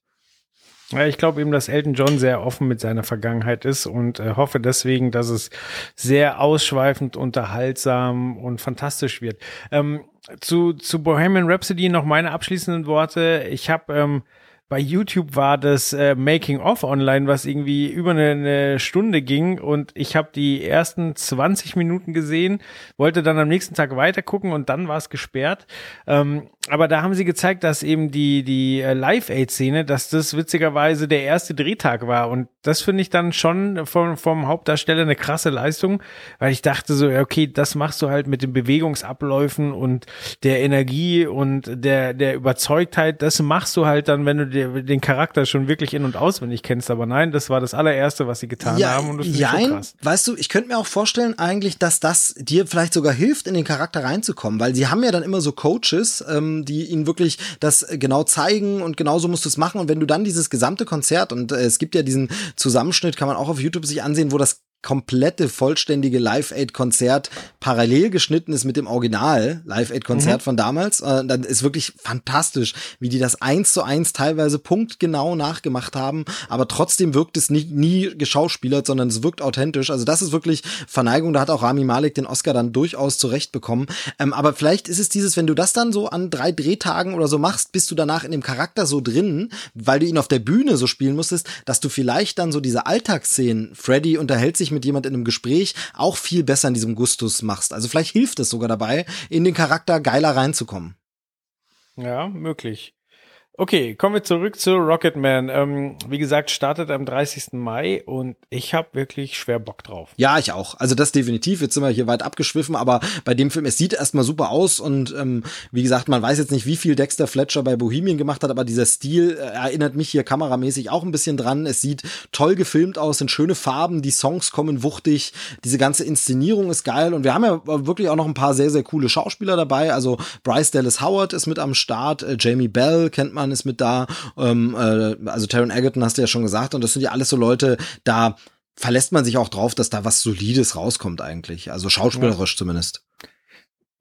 Ja, ich glaube eben, dass Elton John sehr offen mit seiner Vergangenheit ist und äh, hoffe deswegen, dass es sehr ausschweifend, unterhaltsam und fantastisch wird. Ähm, zu, zu Bohemian Rhapsody noch meine abschließenden Worte. Ich habe ähm, bei YouTube war das äh, Making of online, was irgendwie über eine, eine Stunde ging und ich habe die ersten 20 Minuten gesehen, wollte dann am nächsten Tag weiter gucken und dann war es gesperrt. Ähm, aber da haben sie gezeigt, dass eben die die äh, Live-Aid-Szene, dass das witzigerweise der erste Drehtag war. Und das finde ich dann schon vom, vom Hauptdarsteller eine krasse Leistung, weil ich dachte so, okay, das machst du halt mit den Bewegungsabläufen und der Energie und der der Überzeugtheit, das machst du halt dann, wenn du dir den Charakter schon wirklich in- und auswendig kennst, aber nein, das war das allererste, was sie getan ja, haben. Und das ja, so krass. Weißt du, ich könnte mir auch vorstellen eigentlich, dass das dir vielleicht sogar hilft, in den Charakter reinzukommen, weil sie haben ja dann immer so Coaches, ähm, die ihnen wirklich das genau zeigen und genauso musst du es machen. Und wenn du dann dieses gesamte Konzert und äh, es gibt ja diesen Zusammenschnitt, kann man auch auf YouTube sich ansehen, wo das komplette vollständige Live Aid Konzert parallel geschnitten ist mit dem Original Live Aid Konzert mhm. von damals, äh, dann ist wirklich fantastisch, wie die das eins zu eins teilweise punktgenau nachgemacht haben, aber trotzdem wirkt es nicht nie geschauspielert, sondern es wirkt authentisch. Also das ist wirklich Verneigung. Da hat auch Rami Malek den Oscar dann durchaus zurecht bekommen. Ähm, aber vielleicht ist es dieses, wenn du das dann so an drei Drehtagen oder so machst, bist du danach in dem Charakter so drin, weil du ihn auf der Bühne so spielen musstest, dass du vielleicht dann so diese Alltagsszenen, Freddy unterhält sich mit jemand in einem Gespräch auch viel besser in diesem Gustus machst. Also vielleicht hilft es sogar dabei, in den Charakter geiler reinzukommen. Ja, möglich. Okay, kommen wir zurück zu Rocketman. Ähm, wie gesagt, startet am 30. Mai und ich habe wirklich schwer Bock drauf. Ja, ich auch. Also das definitiv. Jetzt sind wir hier weit abgeschwiffen, aber bei dem Film, es sieht erstmal super aus und ähm, wie gesagt, man weiß jetzt nicht, wie viel Dexter Fletcher bei Bohemian gemacht hat, aber dieser Stil äh, erinnert mich hier kameramäßig auch ein bisschen dran. Es sieht toll gefilmt aus, sind schöne Farben, die Songs kommen wuchtig, diese ganze Inszenierung ist geil und wir haben ja wirklich auch noch ein paar sehr, sehr coole Schauspieler dabei. Also Bryce Dallas Howard ist mit am Start, äh, Jamie Bell kennt man ist mit da, ähm, äh, also Taron Egerton hast du ja schon gesagt. Und das sind ja alles so Leute, da verlässt man sich auch drauf, dass da was Solides rauskommt eigentlich, also schauspielerisch ja. zumindest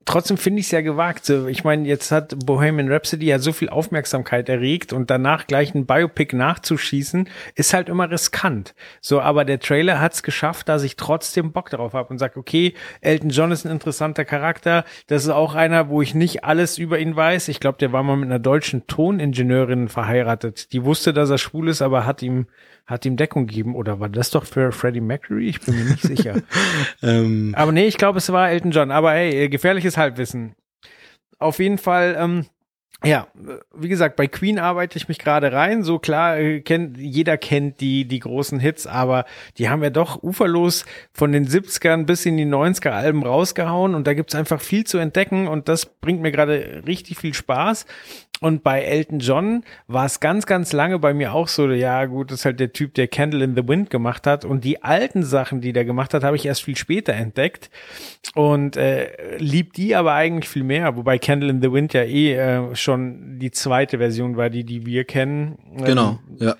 trotzdem finde ich es ja gewagt. Ich meine, jetzt hat Bohemian Rhapsody ja so viel Aufmerksamkeit erregt und danach gleich ein Biopic nachzuschießen, ist halt immer riskant. So, aber der Trailer hat es geschafft, dass ich trotzdem Bock darauf habe und sage, okay, Elton John ist ein interessanter Charakter. Das ist auch einer, wo ich nicht alles über ihn weiß. Ich glaube, der war mal mit einer deutschen Toningenieurin verheiratet. Die wusste, dass er schwul ist, aber hat ihm hat ihm Deckung gegeben. Oder war das doch für Freddie Mercury? Ich bin mir nicht sicher. ähm. Aber nee, ich glaube, es war Elton John. Aber hey, gefährliches Halbwissen. Auf jeden Fall, ähm, ja, wie gesagt, bei Queen arbeite ich mich gerade rein. So klar, äh, kennt, jeder kennt die, die großen Hits, aber die haben ja doch uferlos von den 70ern bis in die 90er Alben rausgehauen und da gibt's einfach viel zu entdecken und das bringt mir gerade richtig viel Spaß. Und bei Elton John war es ganz, ganz lange bei mir auch so, ja gut, das ist halt der Typ, der Candle in the Wind gemacht hat. Und die alten Sachen, die der gemacht hat, habe ich erst viel später entdeckt. Und äh, lieb die aber eigentlich viel mehr. Wobei Candle in the Wind ja eh äh, schon die zweite Version war, die, die wir kennen. Genau, ähm, ja.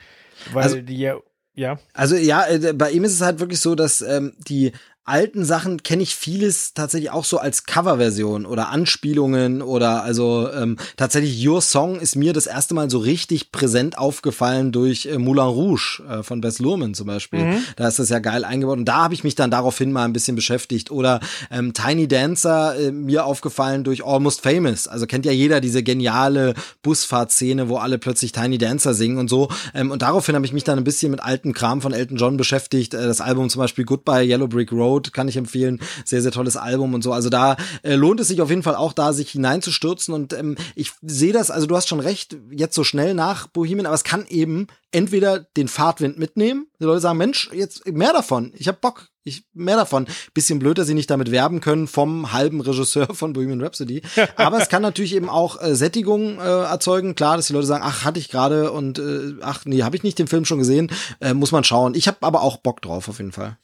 Weil also, die ja ja. Also ja, äh, bei ihm ist es halt wirklich so, dass ähm, die alten Sachen kenne ich vieles tatsächlich auch so als Coverversion oder Anspielungen oder also ähm, tatsächlich Your Song ist mir das erste Mal so richtig präsent aufgefallen durch äh, Moulin Rouge äh, von Bess Luhrmann zum Beispiel. Mhm. Da ist das ja geil eingebaut und da habe ich mich dann daraufhin mal ein bisschen beschäftigt oder ähm, Tiny Dancer äh, mir aufgefallen durch Almost Famous. Also kennt ja jeder diese geniale Busfahrtszene, wo alle plötzlich Tiny Dancer singen und so. Ähm, und daraufhin habe ich mich dann ein bisschen mit alten Kram von Elton John beschäftigt. Äh, das Album zum Beispiel Goodbye Yellow Brick Road Road kann ich empfehlen. Sehr, sehr tolles Album und so. Also da äh, lohnt es sich auf jeden Fall auch da, sich hineinzustürzen. Und ähm, ich sehe das, also du hast schon recht, jetzt so schnell nach Bohemian, aber es kann eben entweder den Fahrtwind mitnehmen. Die Leute sagen, Mensch, jetzt mehr davon. Ich hab Bock. Ich mehr davon. Bisschen blöd, dass sie nicht damit werben können vom halben Regisseur von Bohemian Rhapsody. Aber es kann natürlich eben auch äh, Sättigung äh, erzeugen. Klar, dass die Leute sagen, ach, hatte ich gerade und äh, ach, nee, habe ich nicht den Film schon gesehen. Äh, muss man schauen. Ich habe aber auch Bock drauf, auf jeden Fall.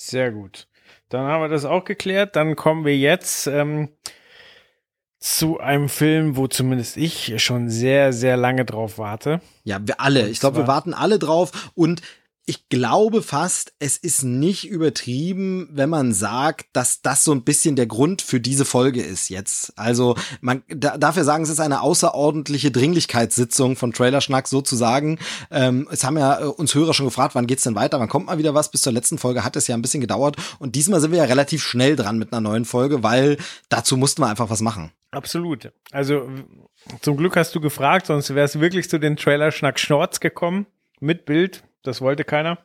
Sehr gut. Dann haben wir das auch geklärt. Dann kommen wir jetzt ähm, zu einem Film, wo zumindest ich schon sehr, sehr lange drauf warte. Ja, wir alle. Ich glaube, wir warten alle drauf. Und ich glaube fast, es ist nicht übertrieben, wenn man sagt, dass das so ein bisschen der Grund für diese Folge ist jetzt. Also man da, dafür sagen, es ist eine außerordentliche Dringlichkeitssitzung von Trailerschnack sozusagen. Ähm, es haben ja äh, uns Hörer schon gefragt, wann geht's denn weiter? Wann kommt mal wieder was? Bis zur letzten Folge hat es ja ein bisschen gedauert und diesmal sind wir ja relativ schnell dran mit einer neuen Folge, weil dazu mussten wir einfach was machen. Absolut. Also zum Glück hast du gefragt, sonst wäre es wirklich zu den Trailerschnack Schnorz gekommen mit Bild das wollte keiner.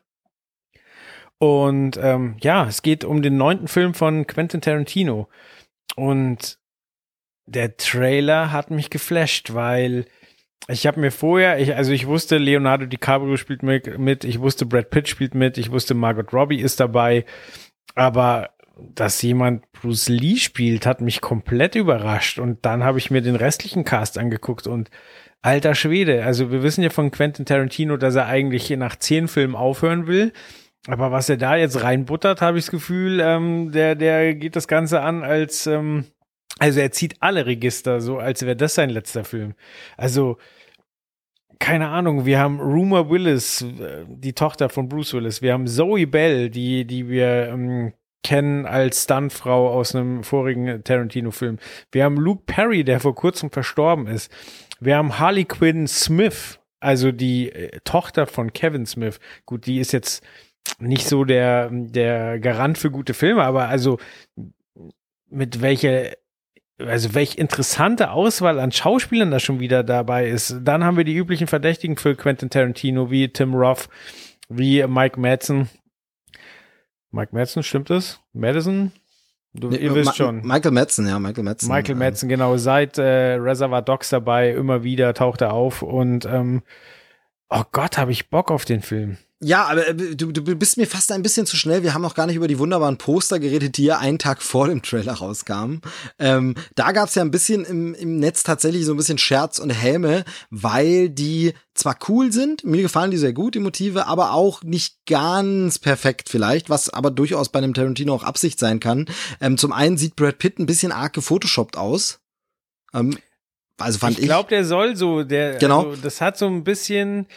Und ähm, ja, es geht um den neunten Film von Quentin Tarantino. Und der Trailer hat mich geflasht, weil ich habe mir vorher, ich, also ich wusste, Leonardo DiCaprio spielt mit, ich wusste, Brad Pitt spielt mit, ich wusste, Margot Robbie ist dabei, aber dass jemand Bruce Lee spielt, hat mich komplett überrascht. Und dann habe ich mir den restlichen Cast angeguckt und Alter Schwede. Also wir wissen ja von Quentin Tarantino, dass er eigentlich nach zehn Filmen aufhören will. Aber was er da jetzt reinbuttert, habe ich das Gefühl, ähm, der, der geht das Ganze an als, ähm, also er zieht alle Register, so als wäre das sein letzter Film. Also, keine Ahnung, wir haben Rumor Willis, äh, die Tochter von Bruce Willis. Wir haben Zoe Bell, die, die wir ähm, kennen als Stuntfrau aus einem vorigen Tarantino-Film. Wir haben Luke Perry, der vor kurzem verstorben ist. Wir haben Harley Quinn Smith, also die äh, Tochter von Kevin Smith. Gut, die ist jetzt nicht so der, der Garant für gute Filme, aber also mit welcher, also welch interessante Auswahl an Schauspielern da schon wieder dabei ist. Dann haben wir die üblichen Verdächtigen für Quentin Tarantino, wie Tim Roth, wie Mike Madsen. Mike Madsen, stimmt das? Madison? Du, nee, ihr wisst Ma schon. Michael Madsen, ja, Michael Madsen. Michael Madsen, genau. Seit äh, Reservoir Dogs dabei, immer wieder taucht er auf und ähm, oh Gott, habe ich Bock auf den Film. Ja, aber äh, du, du bist mir fast ein bisschen zu schnell. Wir haben noch gar nicht über die wunderbaren Poster geredet, die ja einen Tag vor dem Trailer rauskamen. Ähm, da gab es ja ein bisschen im, im Netz tatsächlich so ein bisschen Scherz und Häme, weil die zwar cool sind, mir gefallen die sehr gut, die Motive, aber auch nicht ganz perfekt vielleicht, was aber durchaus bei einem Tarantino auch Absicht sein kann. Ähm, zum einen sieht Brad Pitt ein bisschen arg gefotoshoppt aus. Ähm, also fand ich. Ich glaube, der soll so, der, genau. Also, das hat so ein bisschen,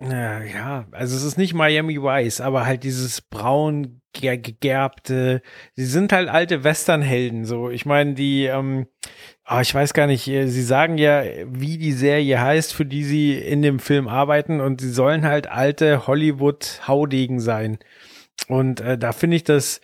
ja, also es ist nicht Miami Vice, aber halt dieses braun gegerbte, sie sind halt alte Westernhelden, so. Ich meine, die, ähm, oh, ich weiß gar nicht, äh, sie sagen ja, wie die Serie heißt, für die sie in dem Film arbeiten und sie sollen halt alte Hollywood-Haudegen sein. Und äh, da finde ich das,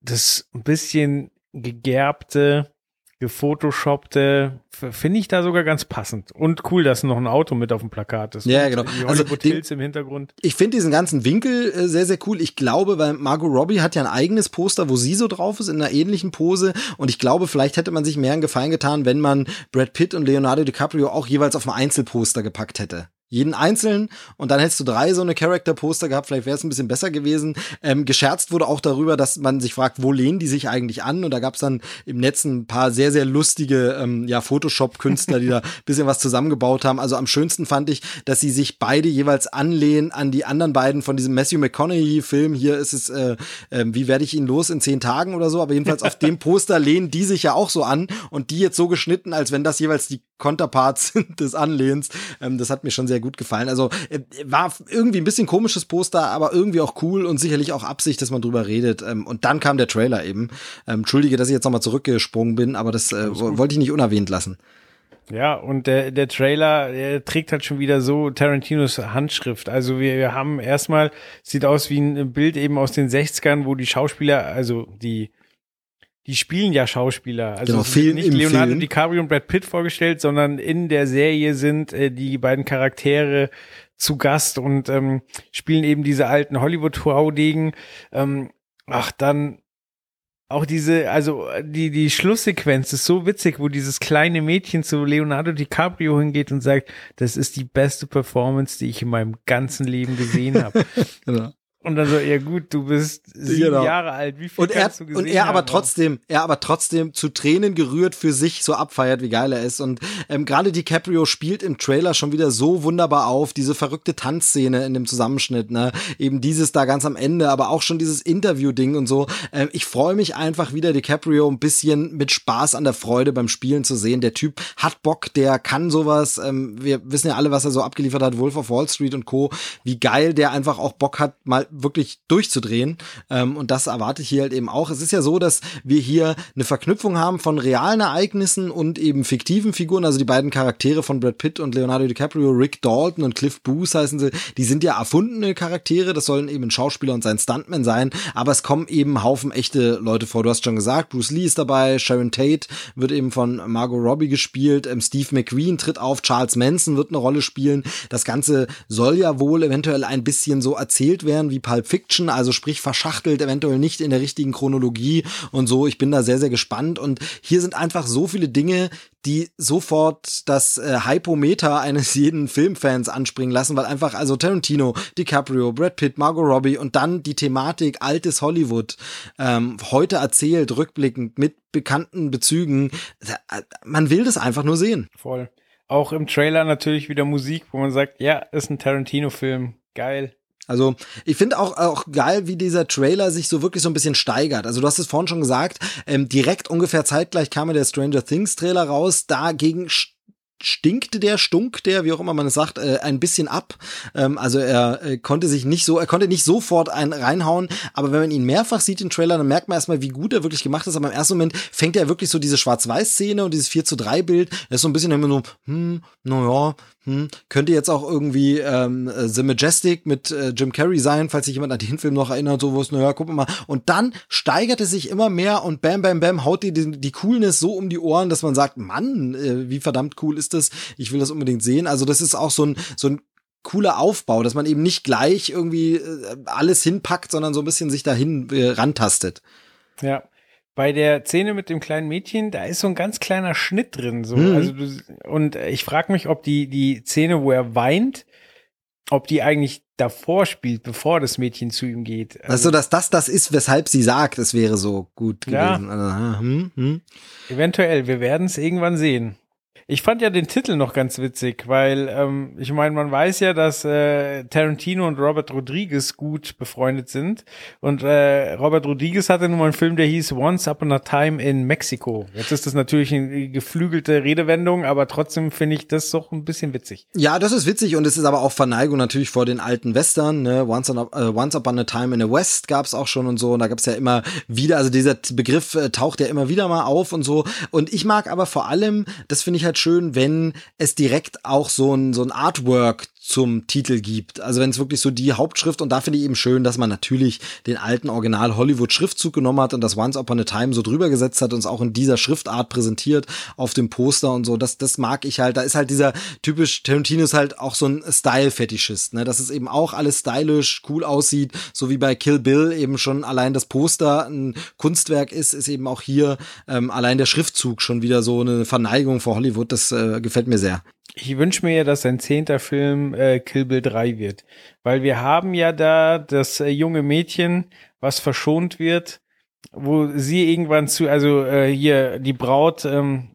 das ein bisschen gegerbte, gefotoshoppte, finde ich da sogar ganz passend. Und cool, dass noch ein Auto mit auf dem Plakat ist. Ja, genau. Die also Hills im Hintergrund. Ich finde diesen ganzen Winkel äh, sehr, sehr cool. Ich glaube, weil Margot Robbie hat ja ein eigenes Poster, wo sie so drauf ist, in einer ähnlichen Pose. Und ich glaube, vielleicht hätte man sich mehr einen Gefallen getan, wenn man Brad Pitt und Leonardo DiCaprio auch jeweils auf ein Einzelposter gepackt hätte jeden einzeln und dann hättest du drei so eine Charakter-Poster gehabt, vielleicht wäre es ein bisschen besser gewesen. Ähm, gescherzt wurde auch darüber, dass man sich fragt, wo lehnen die sich eigentlich an? Und da gab es dann im Netz ein paar sehr, sehr lustige ähm, ja, Photoshop-Künstler, die da bisschen was zusammengebaut haben. Also am schönsten fand ich, dass sie sich beide jeweils anlehnen an die anderen beiden von diesem Matthew McConaughey-Film. Hier ist es, äh, äh, wie werde ich ihn los in zehn Tagen oder so, aber jedenfalls auf dem Poster lehnen die sich ja auch so an und die jetzt so geschnitten, als wenn das jeweils die Konterparts sind des Anlehns. Ähm, das hat mir schon sehr gut gefallen. Also äh, war irgendwie ein bisschen komisches Poster, aber irgendwie auch cool und sicherlich auch Absicht, dass man drüber redet. Ähm, und dann kam der Trailer eben. Ähm, Entschuldige, dass ich jetzt nochmal zurückgesprungen bin, aber das äh, wollte ich nicht unerwähnt lassen. Ja, und der, der Trailer der trägt halt schon wieder so Tarantinos Handschrift. Also wir, wir haben erstmal, sieht aus wie ein Bild eben aus den 60ern, wo die Schauspieler, also die die spielen ja Schauspieler. Also genau, Film nicht Leonardo Film. DiCaprio und Brad Pitt vorgestellt, sondern in der Serie sind äh, die beiden Charaktere zu Gast und ähm, spielen eben diese alten Hollywood-Haudegen. Ähm, Ach, dann auch diese, also die, die Schlusssequenz ist so witzig, wo dieses kleine Mädchen zu Leonardo DiCaprio hingeht und sagt, das ist die beste Performance, die ich in meinem ganzen Leben gesehen habe. genau. Und dann so, ja gut, du bist sieben genau. Jahre alt, wie viel und er, du gesehen Und er aber trotzdem, er aber trotzdem zu Tränen gerührt für sich so abfeiert, wie geil er ist. Und ähm, gerade DiCaprio spielt im Trailer schon wieder so wunderbar auf, diese verrückte Tanzszene in dem Zusammenschnitt, ne? Eben dieses da ganz am Ende, aber auch schon dieses Interview-Ding und so. Ähm, ich freue mich einfach wieder, DiCaprio ein bisschen mit Spaß an der Freude beim Spielen zu sehen. Der Typ hat Bock, der kann sowas. Ähm, wir wissen ja alle, was er so abgeliefert hat, Wolf of Wall Street und Co. Wie geil der einfach auch Bock hat, mal wirklich durchzudrehen. Ähm, und das erwarte ich hier halt eben auch. Es ist ja so, dass wir hier eine Verknüpfung haben von realen Ereignissen und eben fiktiven Figuren. Also die beiden Charaktere von Brad Pitt und Leonardo DiCaprio, Rick Dalton und Cliff Booth heißen sie, die sind ja erfundene Charaktere. Das sollen eben ein Schauspieler und sein Stuntman sein. Aber es kommen eben Haufen echte Leute vor. Du hast schon gesagt, Bruce Lee ist dabei, Sharon Tate wird eben von Margot Robbie gespielt, ähm, Steve McQueen tritt auf, Charles Manson wird eine Rolle spielen. Das Ganze soll ja wohl eventuell ein bisschen so erzählt werden wie Pulp Fiction, also sprich verschachtelt, eventuell nicht in der richtigen Chronologie und so. Ich bin da sehr, sehr gespannt und hier sind einfach so viele Dinge, die sofort das äh, Hypometer eines jeden Filmfans anspringen lassen, weil einfach also Tarantino, DiCaprio, Brad Pitt, Margot Robbie und dann die Thematik altes Hollywood ähm, heute erzählt, rückblickend mit bekannten Bezügen. Äh, man will das einfach nur sehen. Voll. Auch im Trailer natürlich wieder Musik, wo man sagt, ja, ist ein Tarantino-Film. Geil. Also ich finde auch, auch geil, wie dieser Trailer sich so wirklich so ein bisschen steigert. Also du hast es vorhin schon gesagt, ähm, direkt ungefähr zeitgleich kam ja der Stranger Things Trailer raus. Dagegen stinkte der, stunk der, wie auch immer man es sagt, äh, ein bisschen ab. Ähm, also er äh, konnte sich nicht so, er konnte nicht sofort ein, reinhauen, aber wenn man ihn mehrfach sieht, den Trailer, dann merkt man erstmal, wie gut er wirklich gemacht ist. Aber im ersten Moment fängt er wirklich so diese Schwarz-Weiß-Szene und dieses 4 zu 3 Bild, er ist so ein bisschen immer so, hm, naja, hm, könnte jetzt auch irgendwie ähm, The Majestic mit äh, Jim Carrey sein, falls sich jemand an den Film noch erinnert, so wo es, naja, guck mal. Und dann steigert es sich immer mehr und bam, bam, bam, haut die, die, die Coolness so um die Ohren, dass man sagt, Mann, äh, wie verdammt cool ist das? Ich will das unbedingt sehen. Also das ist auch so ein, so ein cooler Aufbau, dass man eben nicht gleich irgendwie äh, alles hinpackt, sondern so ein bisschen sich dahin äh, rantastet. Ja. Bei der Szene mit dem kleinen Mädchen, da ist so ein ganz kleiner Schnitt drin. So. Mhm. Also und ich frage mich, ob die, die Szene, wo er weint, ob die eigentlich davor spielt, bevor das Mädchen zu ihm geht. Also, also dass das das ist, weshalb sie sagt, es wäre so gut gewesen. Ja. Also, hm, hm. Eventuell, wir werden es irgendwann sehen. Ich fand ja den Titel noch ganz witzig, weil ähm, ich meine, man weiß ja, dass äh, Tarantino und Robert Rodriguez gut befreundet sind. Und äh, Robert Rodriguez hatte nun mal einen Film, der hieß Once Upon a Time in Mexico. Jetzt ist das natürlich eine geflügelte Redewendung, aber trotzdem finde ich das doch ein bisschen witzig. Ja, das ist witzig und es ist aber auch Verneigung natürlich vor den alten Western. Ne? Once, on a, uh, Once Upon a Time in the West gab es auch schon und so. Und da gab es ja immer wieder, also dieser Begriff äh, taucht ja immer wieder mal auf und so. Und ich mag aber vor allem, das finde ich halt schön, wenn es direkt auch so ein, so ein Artwork zum Titel gibt. Also wenn es wirklich so die Hauptschrift und da finde ich eben schön, dass man natürlich den alten Original Hollywood Schriftzug genommen hat und das Once Upon a Time so drüber gesetzt hat und es auch in dieser Schriftart präsentiert auf dem Poster und so. Das, das mag ich halt. Da ist halt dieser typisch Tarantino ist halt auch so ein Style-Fetischist, ne? Dass es eben auch alles stylisch, cool aussieht, so wie bei Kill Bill eben schon allein das Poster ein Kunstwerk ist, ist eben auch hier ähm, allein der Schriftzug schon wieder so eine Verneigung vor Hollywood. Das äh, gefällt mir sehr. Ich wünsche mir ja, dass ein zehnter Film äh, Kill Bill 3 wird. Weil wir haben ja da das äh, junge Mädchen, was verschont wird, wo sie irgendwann zu, also äh, hier die Braut, ähm,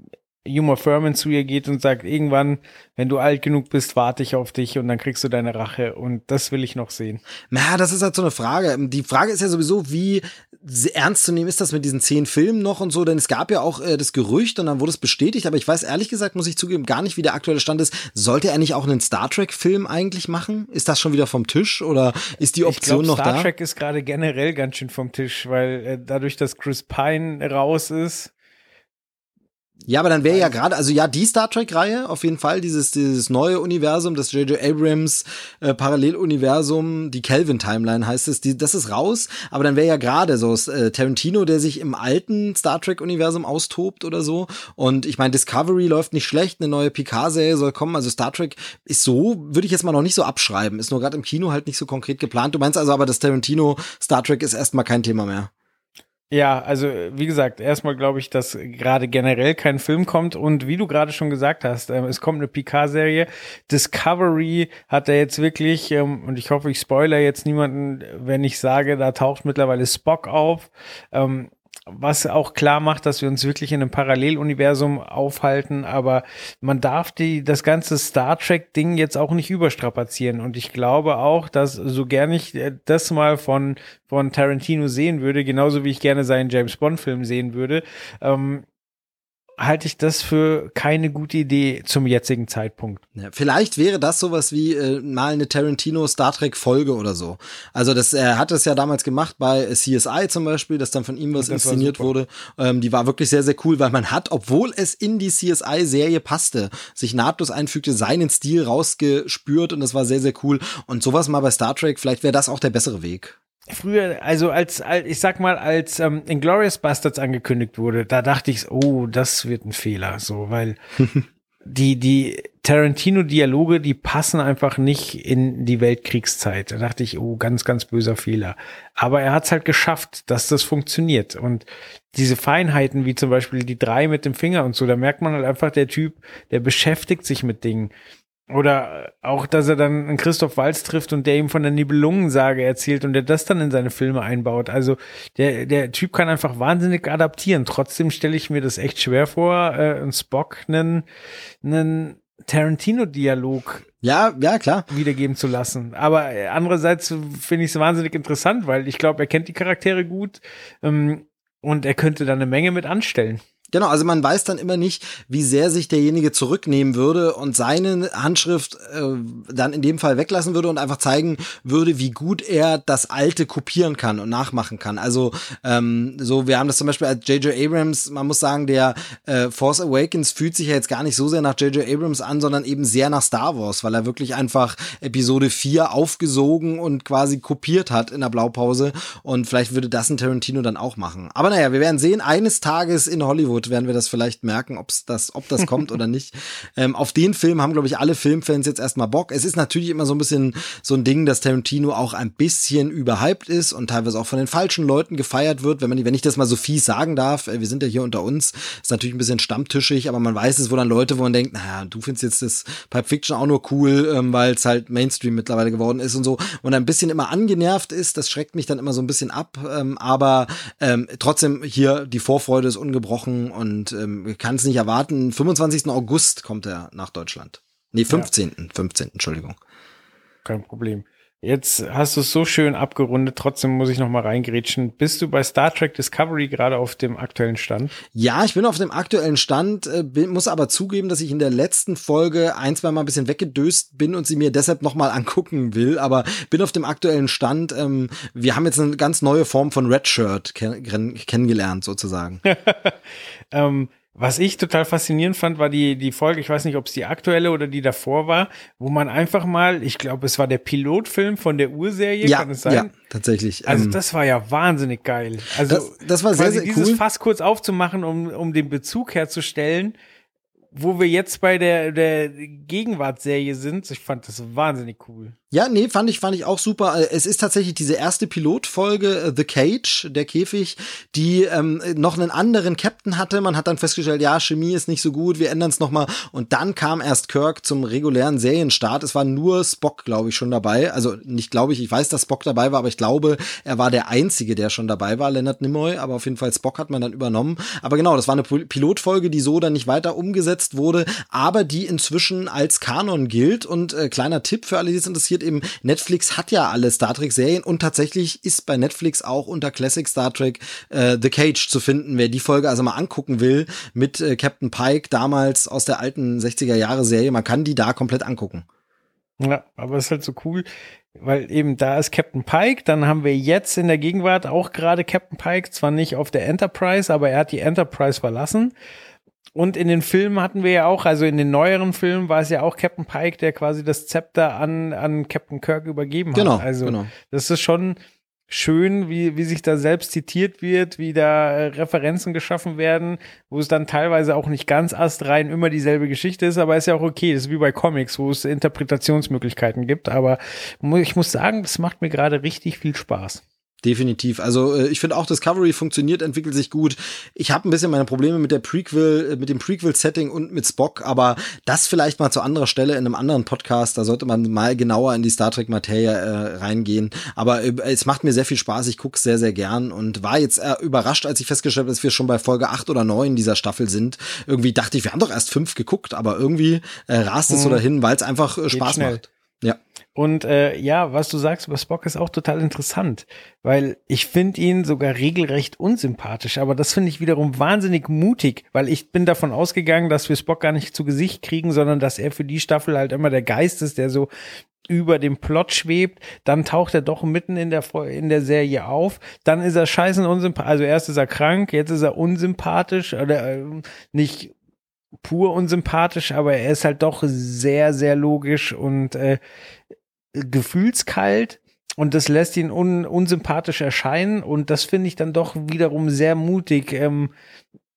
Uma Furman zu ihr geht und sagt, irgendwann, wenn du alt genug bist, warte ich auf dich und dann kriegst du deine Rache. Und das will ich noch sehen. Na, das ist halt so eine Frage. Die Frage ist ja sowieso, wie ernst zu nehmen ist das mit diesen zehn Filmen noch und so, denn es gab ja auch äh, das Gerücht und dann wurde es bestätigt, aber ich weiß ehrlich gesagt, muss ich zugeben, gar nicht, wie der aktuelle Stand ist. Sollte er nicht auch einen Star Trek-Film eigentlich machen? Ist das schon wieder vom Tisch oder ist die Option glaub, noch Star da? Star Trek ist gerade generell ganz schön vom Tisch, weil äh, dadurch, dass Chris Pine raus ist, Ja, aber dann wäre ja gerade, also ja, die Star Trek-Reihe auf jeden Fall, dieses, dieses neue Universum, das J.J. Abrams äh, Paralleluniversum, die Kelvin-Timeline heißt es, die, das ist raus, aber dann wäre ja gerade so äh, Tarantino, der sich im alten Star Trek-Universum austobt oder so. Und ich meine, Discovery läuft nicht schlecht, eine neue Picard-Serie soll kommen, also Star Trek ist so, würde ich jetzt mal noch nicht so abschreiben, ist nur gerade im Kino halt nicht so konkret geplant. Du meinst also aber, dass Tarantino Star Trek ist erstmal kein Thema mehr. Ja, also wie gesagt, erstmal glaube ich, dass gerade generell kein Film kommt und wie du gerade schon gesagt hast, äh, es kommt eine Picard-Serie. Discovery hat er jetzt wirklich, ähm, und ich hoffe, ich spoiler jetzt niemanden, wenn ich sage, da taucht mittlerweile Spock auf. Ähm, was auch klar macht, dass wir uns wirklich in einem Paralleluniversum aufhalten, aber man darf die, das ganze Star Trek Ding jetzt auch nicht überstrapazieren. Und ich glaube auch, dass so gerne ich äh, das mal von, von Tarantino sehen würde, genauso wie ich gerne seinen James Bond Film sehen würde, ähm, halte ich das für keine gute Idee zum jetzigen Zeitpunkt. Ja, vielleicht wäre das sowas wie äh, mal eine Tarantino Star Trek Folge oder so. Also das, er hat das ja damals gemacht bei CSI zum Beispiel, dass dann von ihm was inszeniert wurde. Ähm, die war wirklich sehr, sehr cool, weil man hat, obwohl es in die CSI-Serie passte, sich nahtlos einfügte, seinen Stil rausgespürt und das war sehr, sehr cool. Und sowas mal bei Star Trek, vielleicht wäre das auch der bessere Weg früher, also als, als ich sag mal, als ähm, Inglourious Bastards angekündigt wurde, da dachte ich, oh, das wird ein Fehler, so, weil die, die Tarantino-Dialoge, die passen einfach nicht in die Weltkriegszeit. Da dachte ich, oh, ganz, ganz böser Fehler. Aber er hat es halt geschafft, dass das funktioniert. Und diese Feinheiten, wie zum Beispiel die drei mit dem Finger und so, da merkt man halt einfach, der Typ, der beschäftigt sich mit Dingen. Oder auch, dass er dann einen Christoph Walz trifft und der ihm von der Nibelungensage erzählt und der das dann in seine Filme einbaut. Also der, der Typ kann einfach wahnsinnig adaptieren. Trotzdem stelle ich mir das echt schwer vor, äh, einen Spock einen, einen Tarantino-Dialog ja, ja, klar. wiedergeben zu lassen. Aber andererseits finde ich es wahnsinnig interessant, weil ich glaube, er kennt die Charaktere gut ähm, und er könnte da eine Menge mit anstellen. Genau, also man weiß dann immer nicht, wie sehr sich derjenige zurücknehmen würde und seine Handschrift äh, dann in dem Fall weglassen würde und einfach zeigen würde, wie gut er das Alte kopieren kann und nachmachen kann. Also ähm, so, wir haben das zum Beispiel als J.J. Abrams, man muss sagen, der äh, Force Awakens fühlt sich ja jetzt gar nicht so sehr nach J.J. Abrams an, sondern eben sehr nach Star Wars, weil er wirklich einfach Episode 4 aufgesogen und quasi kopiert hat in der Blaupause und vielleicht würde das ein Tarantino dann auch machen. Aber naja, wir werden sehen, eines Tages in Hollywood wird, werden wir das vielleicht merken, ob's das, ob das kommt oder nicht. Ähm, auf den Film haben, glaube ich, alle Filmfans jetzt erstmal Bock. Es ist natürlich immer so ein bisschen so ein Ding, dass Tarantino auch ein bisschen überhyped ist und teilweise auch von den falschen Leuten gefeiert wird. Wenn man, wenn ich das mal so fies sagen darf, äh, wir sind ja hier unter uns, ist natürlich ein bisschen stammtischig, aber man weiß es, wo dann Leute, wo man denkt, naja, du findest jetzt das Pipe Fiction auch nur cool, ähm, weil es halt Mainstream mittlerweile geworden ist und so und ein bisschen immer angenervt ist, das schreckt mich dann immer so ein bisschen ab, ähm, aber ähm, trotzdem hier die Vorfreude ist ungebrochen und ähm, kann es nicht erwarten. 25. August kommt er nach Deutschland. Nee, 15. Ja. 15. Entschuldigung. Kein Problem. Jetzt hast du es so schön abgerundet, trotzdem muss ich noch mal reingrätschen. Bist du bei Star Trek Discovery gerade auf dem aktuellen Stand? Ja, ich bin auf dem aktuellen Stand, äh, bin, muss aber zugeben, dass ich in der letzten Folge ein, zwei Mal ein bisschen weggedöst bin und sie mir deshalb noch mal angucken will, aber bin auf dem aktuellen Stand. Ähm, wir haben jetzt eine ganz neue Form von Redshirt kenn kennengelernt sozusagen. ähm, was ich total faszinierend fand, war die, die Folge, ich weiß nicht, ob es die aktuelle oder die davor war, wo man einfach mal, ich glaube, es war der Pilotfilm von der Urserie, ja, kann es sein? Ja, tatsächlich. Also ähm, das war ja wahnsinnig geil. Also das, das war sehr, sehr dieses cool. Fass kurz aufzumachen, um, um den Bezug herzustellen, wo wir jetzt bei der, der Gegenwartsserie sind. Ich fand das wahnsinnig cool. Ja, nee, fand ich, fand ich auch super. Äh, es ist tatsächlich diese erste Pilotfolge, äh, The Cage, der Käfig, die ähm, noch einen anderen Captain hatte. Man hat dann festgestellt, ja, Chemie ist nicht so gut, wir ändern es nochmal. Und dann kam erst Kirk zum regulären Serienstart. Es war nur Spock, glaube ich, schon dabei. Also nicht glaube ich, ich weiß, dass Spock dabei war, aber ich glaube, er war der Einzige, der schon dabei war, Leonard Nimoy. Aber auf jeden Fall Spock hat man dann übernommen. Aber genau, das war eine Pilotfolge, die so dann nicht weiter umgesetzt wurde, aber die inzwischen als Kanon gilt. Und äh, kleiner Tipp für alle, die es interessiert, eben, Netflix hat ja alle Star Trek-Serien und tatsächlich ist bei Netflix auch unter Classic Star Trek äh, The Cage zu finden. Wer die Folge also mal angucken will mit äh, Captain Pike damals aus der alten 60er Jahre Serie, man kann die da komplett angucken. Ja, aber es ist halt so cool, weil eben da ist Captain Pike, dann haben wir jetzt in der Gegenwart auch gerade Captain Pike, zwar nicht auf der Enterprise, aber er hat die Enterprise verlassen Und in den Filmen hatten wir ja auch, also in den neueren Filmen war es ja auch Captain Pike, der quasi das Zepter an, an Captain Kirk übergeben Genau, hat. Also genau. das ist schon schön, wie, wie sich da selbst zitiert wird, wie da äh, Referenzen geschaffen werden, wo es dann teilweise auch nicht ganz astrein immer dieselbe Geschichte ist, aber ist ja auch okay. Das ist wie bei Comics, wo es Interpretationsmöglichkeiten gibt. Aber ich muss sagen, das macht mir gerade richtig viel Spaß. Definitiv. Also äh, ich finde auch Discovery funktioniert, entwickelt sich gut. Ich habe ein bisschen meine Probleme mit der Prequel, äh, mit dem Prequel-Setting und mit Spock, aber das vielleicht mal zu anderer Stelle in einem anderen Podcast. Da sollte man mal genauer in die Star Trek-Materie äh, reingehen. Aber äh, es macht mir sehr viel Spaß. Ich gucke sehr, sehr gern und war jetzt äh, überrascht, als ich festgestellt habe, dass wir schon bei Folge 8 oder 9 dieser Staffel sind. Irgendwie dachte ich, wir haben doch erst fünf geguckt, aber irgendwie äh, rast es so dahin, weil es einfach äh, Spaß macht. Und äh, ja, was du sagst über Spock ist auch total interessant, weil ich finde ihn sogar regelrecht unsympathisch, aber das finde ich wiederum wahnsinnig mutig, weil ich bin davon ausgegangen, dass wir Spock gar nicht zu Gesicht kriegen, sondern dass er für die Staffel halt immer der Geist ist, der so über dem Plot schwebt, dann taucht er doch mitten in der in der Serie auf, dann ist er scheißen unsympathisch, also erst ist er krank, jetzt ist er unsympathisch oder äh, nicht pur unsympathisch, aber er ist halt doch sehr, sehr logisch und äh, gefühlskalt und das lässt ihn un unsympathisch erscheinen und das finde ich dann doch wiederum sehr mutig, ähm,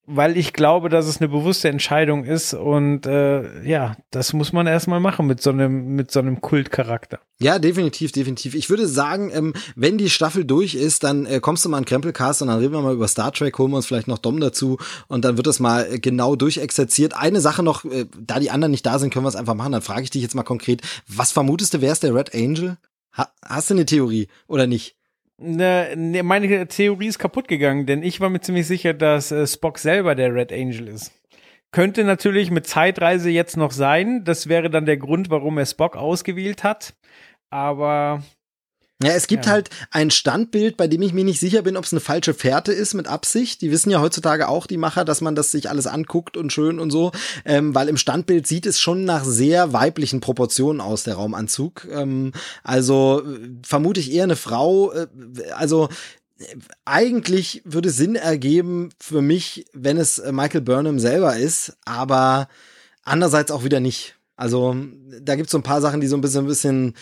weil ich glaube, dass es eine bewusste Entscheidung ist und äh, ja, das muss man erstmal machen mit so einem mit so einem Kultcharakter. Ja, definitiv, definitiv. Ich würde sagen, ähm, wenn die Staffel durch ist, dann äh, kommst du mal in Krempelcast und dann reden wir mal über Star Trek, holen wir uns vielleicht noch Dom dazu und dann wird das mal äh, genau durchexerziert. Eine Sache noch, äh, da die anderen nicht da sind, können wir es einfach machen. Dann frage ich dich jetzt mal konkret, was vermutest du, wer ist der Red Angel? Ha hast du eine Theorie oder nicht? Ne, ne, meine Theorie ist kaputt gegangen, denn ich war mir ziemlich sicher, dass äh, Spock selber der Red Angel ist. Könnte natürlich mit Zeitreise jetzt noch sein. Das wäre dann der Grund, warum er Spock ausgewählt hat. Aber Ja, es gibt Ja. halt ein Standbild, bei dem ich mir nicht sicher bin, ob es eine falsche Fährte ist mit Absicht. Die wissen ja heutzutage auch, die Macher, dass man das sich alles anguckt und schön und so. Ähm, weil im Standbild sieht es schon nach sehr weiblichen Proportionen aus, der Raumanzug. Ähm, also äh, vermute ich eher eine Frau. Äh, also eigentlich würde Sinn ergeben für mich, wenn es äh, Michael Burnham selber ist, aber andererseits auch wieder nicht. Also da gibt's so ein paar Sachen, die so ein bisschen, ein bisschen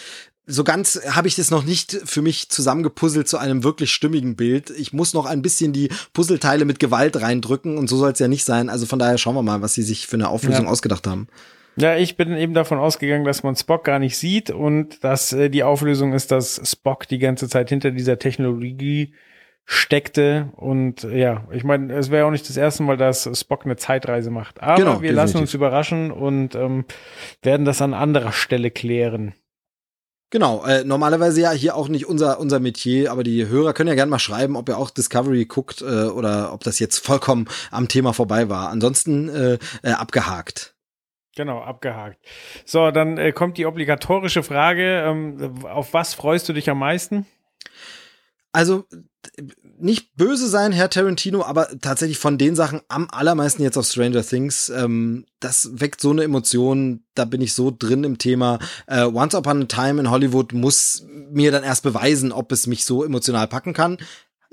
so ganz habe ich das noch nicht für mich zusammengepuzzelt zu einem wirklich stimmigen Bild. Ich muss noch ein bisschen die Puzzleteile mit Gewalt reindrücken und so soll es ja nicht sein. Also von daher schauen wir mal, was sie sich für eine Auflösung Ja. ausgedacht haben. ja, ich bin eben davon ausgegangen, dass man Spock gar nicht sieht und dass äh, die Auflösung ist, dass Spock die ganze Zeit hinter dieser Technologie steckte und äh, ja, ich meine, es wäre auch nicht das erste Mal, dass Spock eine Zeitreise macht. Aber Genau, wir lassen definitiv. uns überraschen und ähm, werden das an anderer Stelle klären. Genau, äh, normalerweise ja hier auch nicht unser unser Metier, aber die Hörer können ja gerne mal schreiben, ob ihr auch Discovery guckt äh, oder ob das jetzt vollkommen am Thema vorbei war. Ansonsten äh, äh, abgehakt. Genau, abgehakt. So, dann äh, kommt die obligatorische Frage, ähm, auf was freust du dich am meisten? Also nicht böse sein, Herr Tarantino, aber tatsächlich von den Sachen am allermeisten jetzt auf Stranger Things. Ähm, das weckt so eine Emotion, da bin ich so drin im Thema. Äh, Once Upon a Time in Hollywood muss mir dann erst beweisen, ob es mich so emotional packen kann.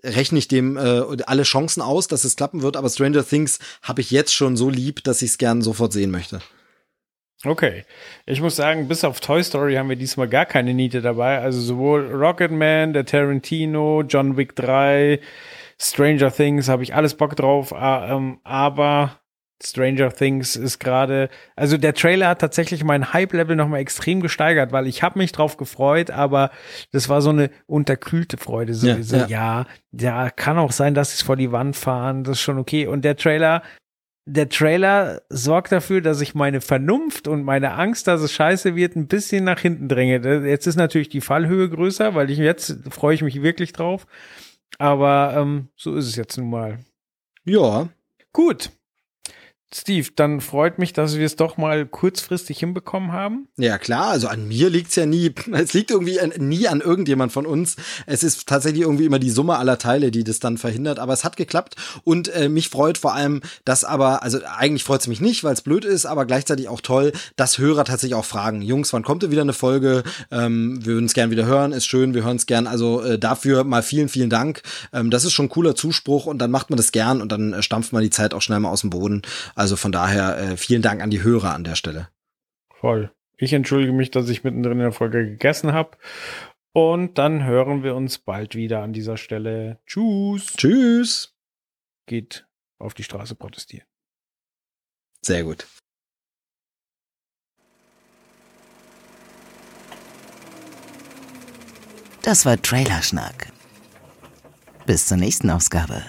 Rechne ich dem äh, alle Chancen aus, dass es klappen wird, aber Stranger Things habe ich jetzt schon so lieb, dass ich es gern sofort sehen möchte. Okay. Ich muss sagen, bis auf Toy Story haben wir diesmal gar keine Niete dabei. Also sowohl Rocketman, der Tarantino, John Wick 3, Stranger Things, habe ich alles Bock drauf. Ah, ähm, aber Stranger Things ist gerade, also der Trailer hat tatsächlich mein Hype-Level nochmal extrem gesteigert, weil ich habe mich drauf gefreut, aber das war so eine unterkühlte Freude. So, Ja, so, ja. ja, ja, kann auch sein, dass sie es vor die Wand fahren, das ist schon okay. Und der Trailer der Trailer sorgt dafür, dass ich meine Vernunft und meine Angst, dass es scheiße wird, ein bisschen nach hinten dränge. Jetzt ist natürlich die Fallhöhe größer, weil ich jetzt freue ich mich wirklich drauf. Aber ähm, so ist es jetzt nun mal. Ja, Gut. Steve, dann freut mich, dass wir es doch mal kurzfristig hinbekommen haben. Ja, klar, also an mir liegt's ja nie. Es liegt irgendwie an, nie an irgendjemand von uns. Es ist tatsächlich irgendwie immer die Summe aller Teile, die das dann verhindert. Aber es hat geklappt und äh, mich freut vor allem, dass aber, also eigentlich freut's mich nicht, weil es blöd ist, aber gleichzeitig auch toll, dass Hörer tatsächlich auch fragen, Jungs, wann kommt denn wieder eine Folge? Ähm, wir würden es gern wieder hören, ist schön, wir hören es gern. Also äh, dafür mal vielen, vielen Dank. Ähm, das ist schon cooler Zuspruch und dann macht man das gern und dann äh, stampft man die Zeit auch schnell mal aus dem Boden. Also von daher äh, vielen Dank an die Hörer an der Stelle. Voll. Ich entschuldige mich, dass ich mittendrin in der Folge gegessen habe. Und dann hören wir uns bald wieder an dieser Stelle. Tschüss. Tschüss. Geht auf die Straße protestieren. Sehr gut. Das war Trailerschnack. Bis zur nächsten Ausgabe.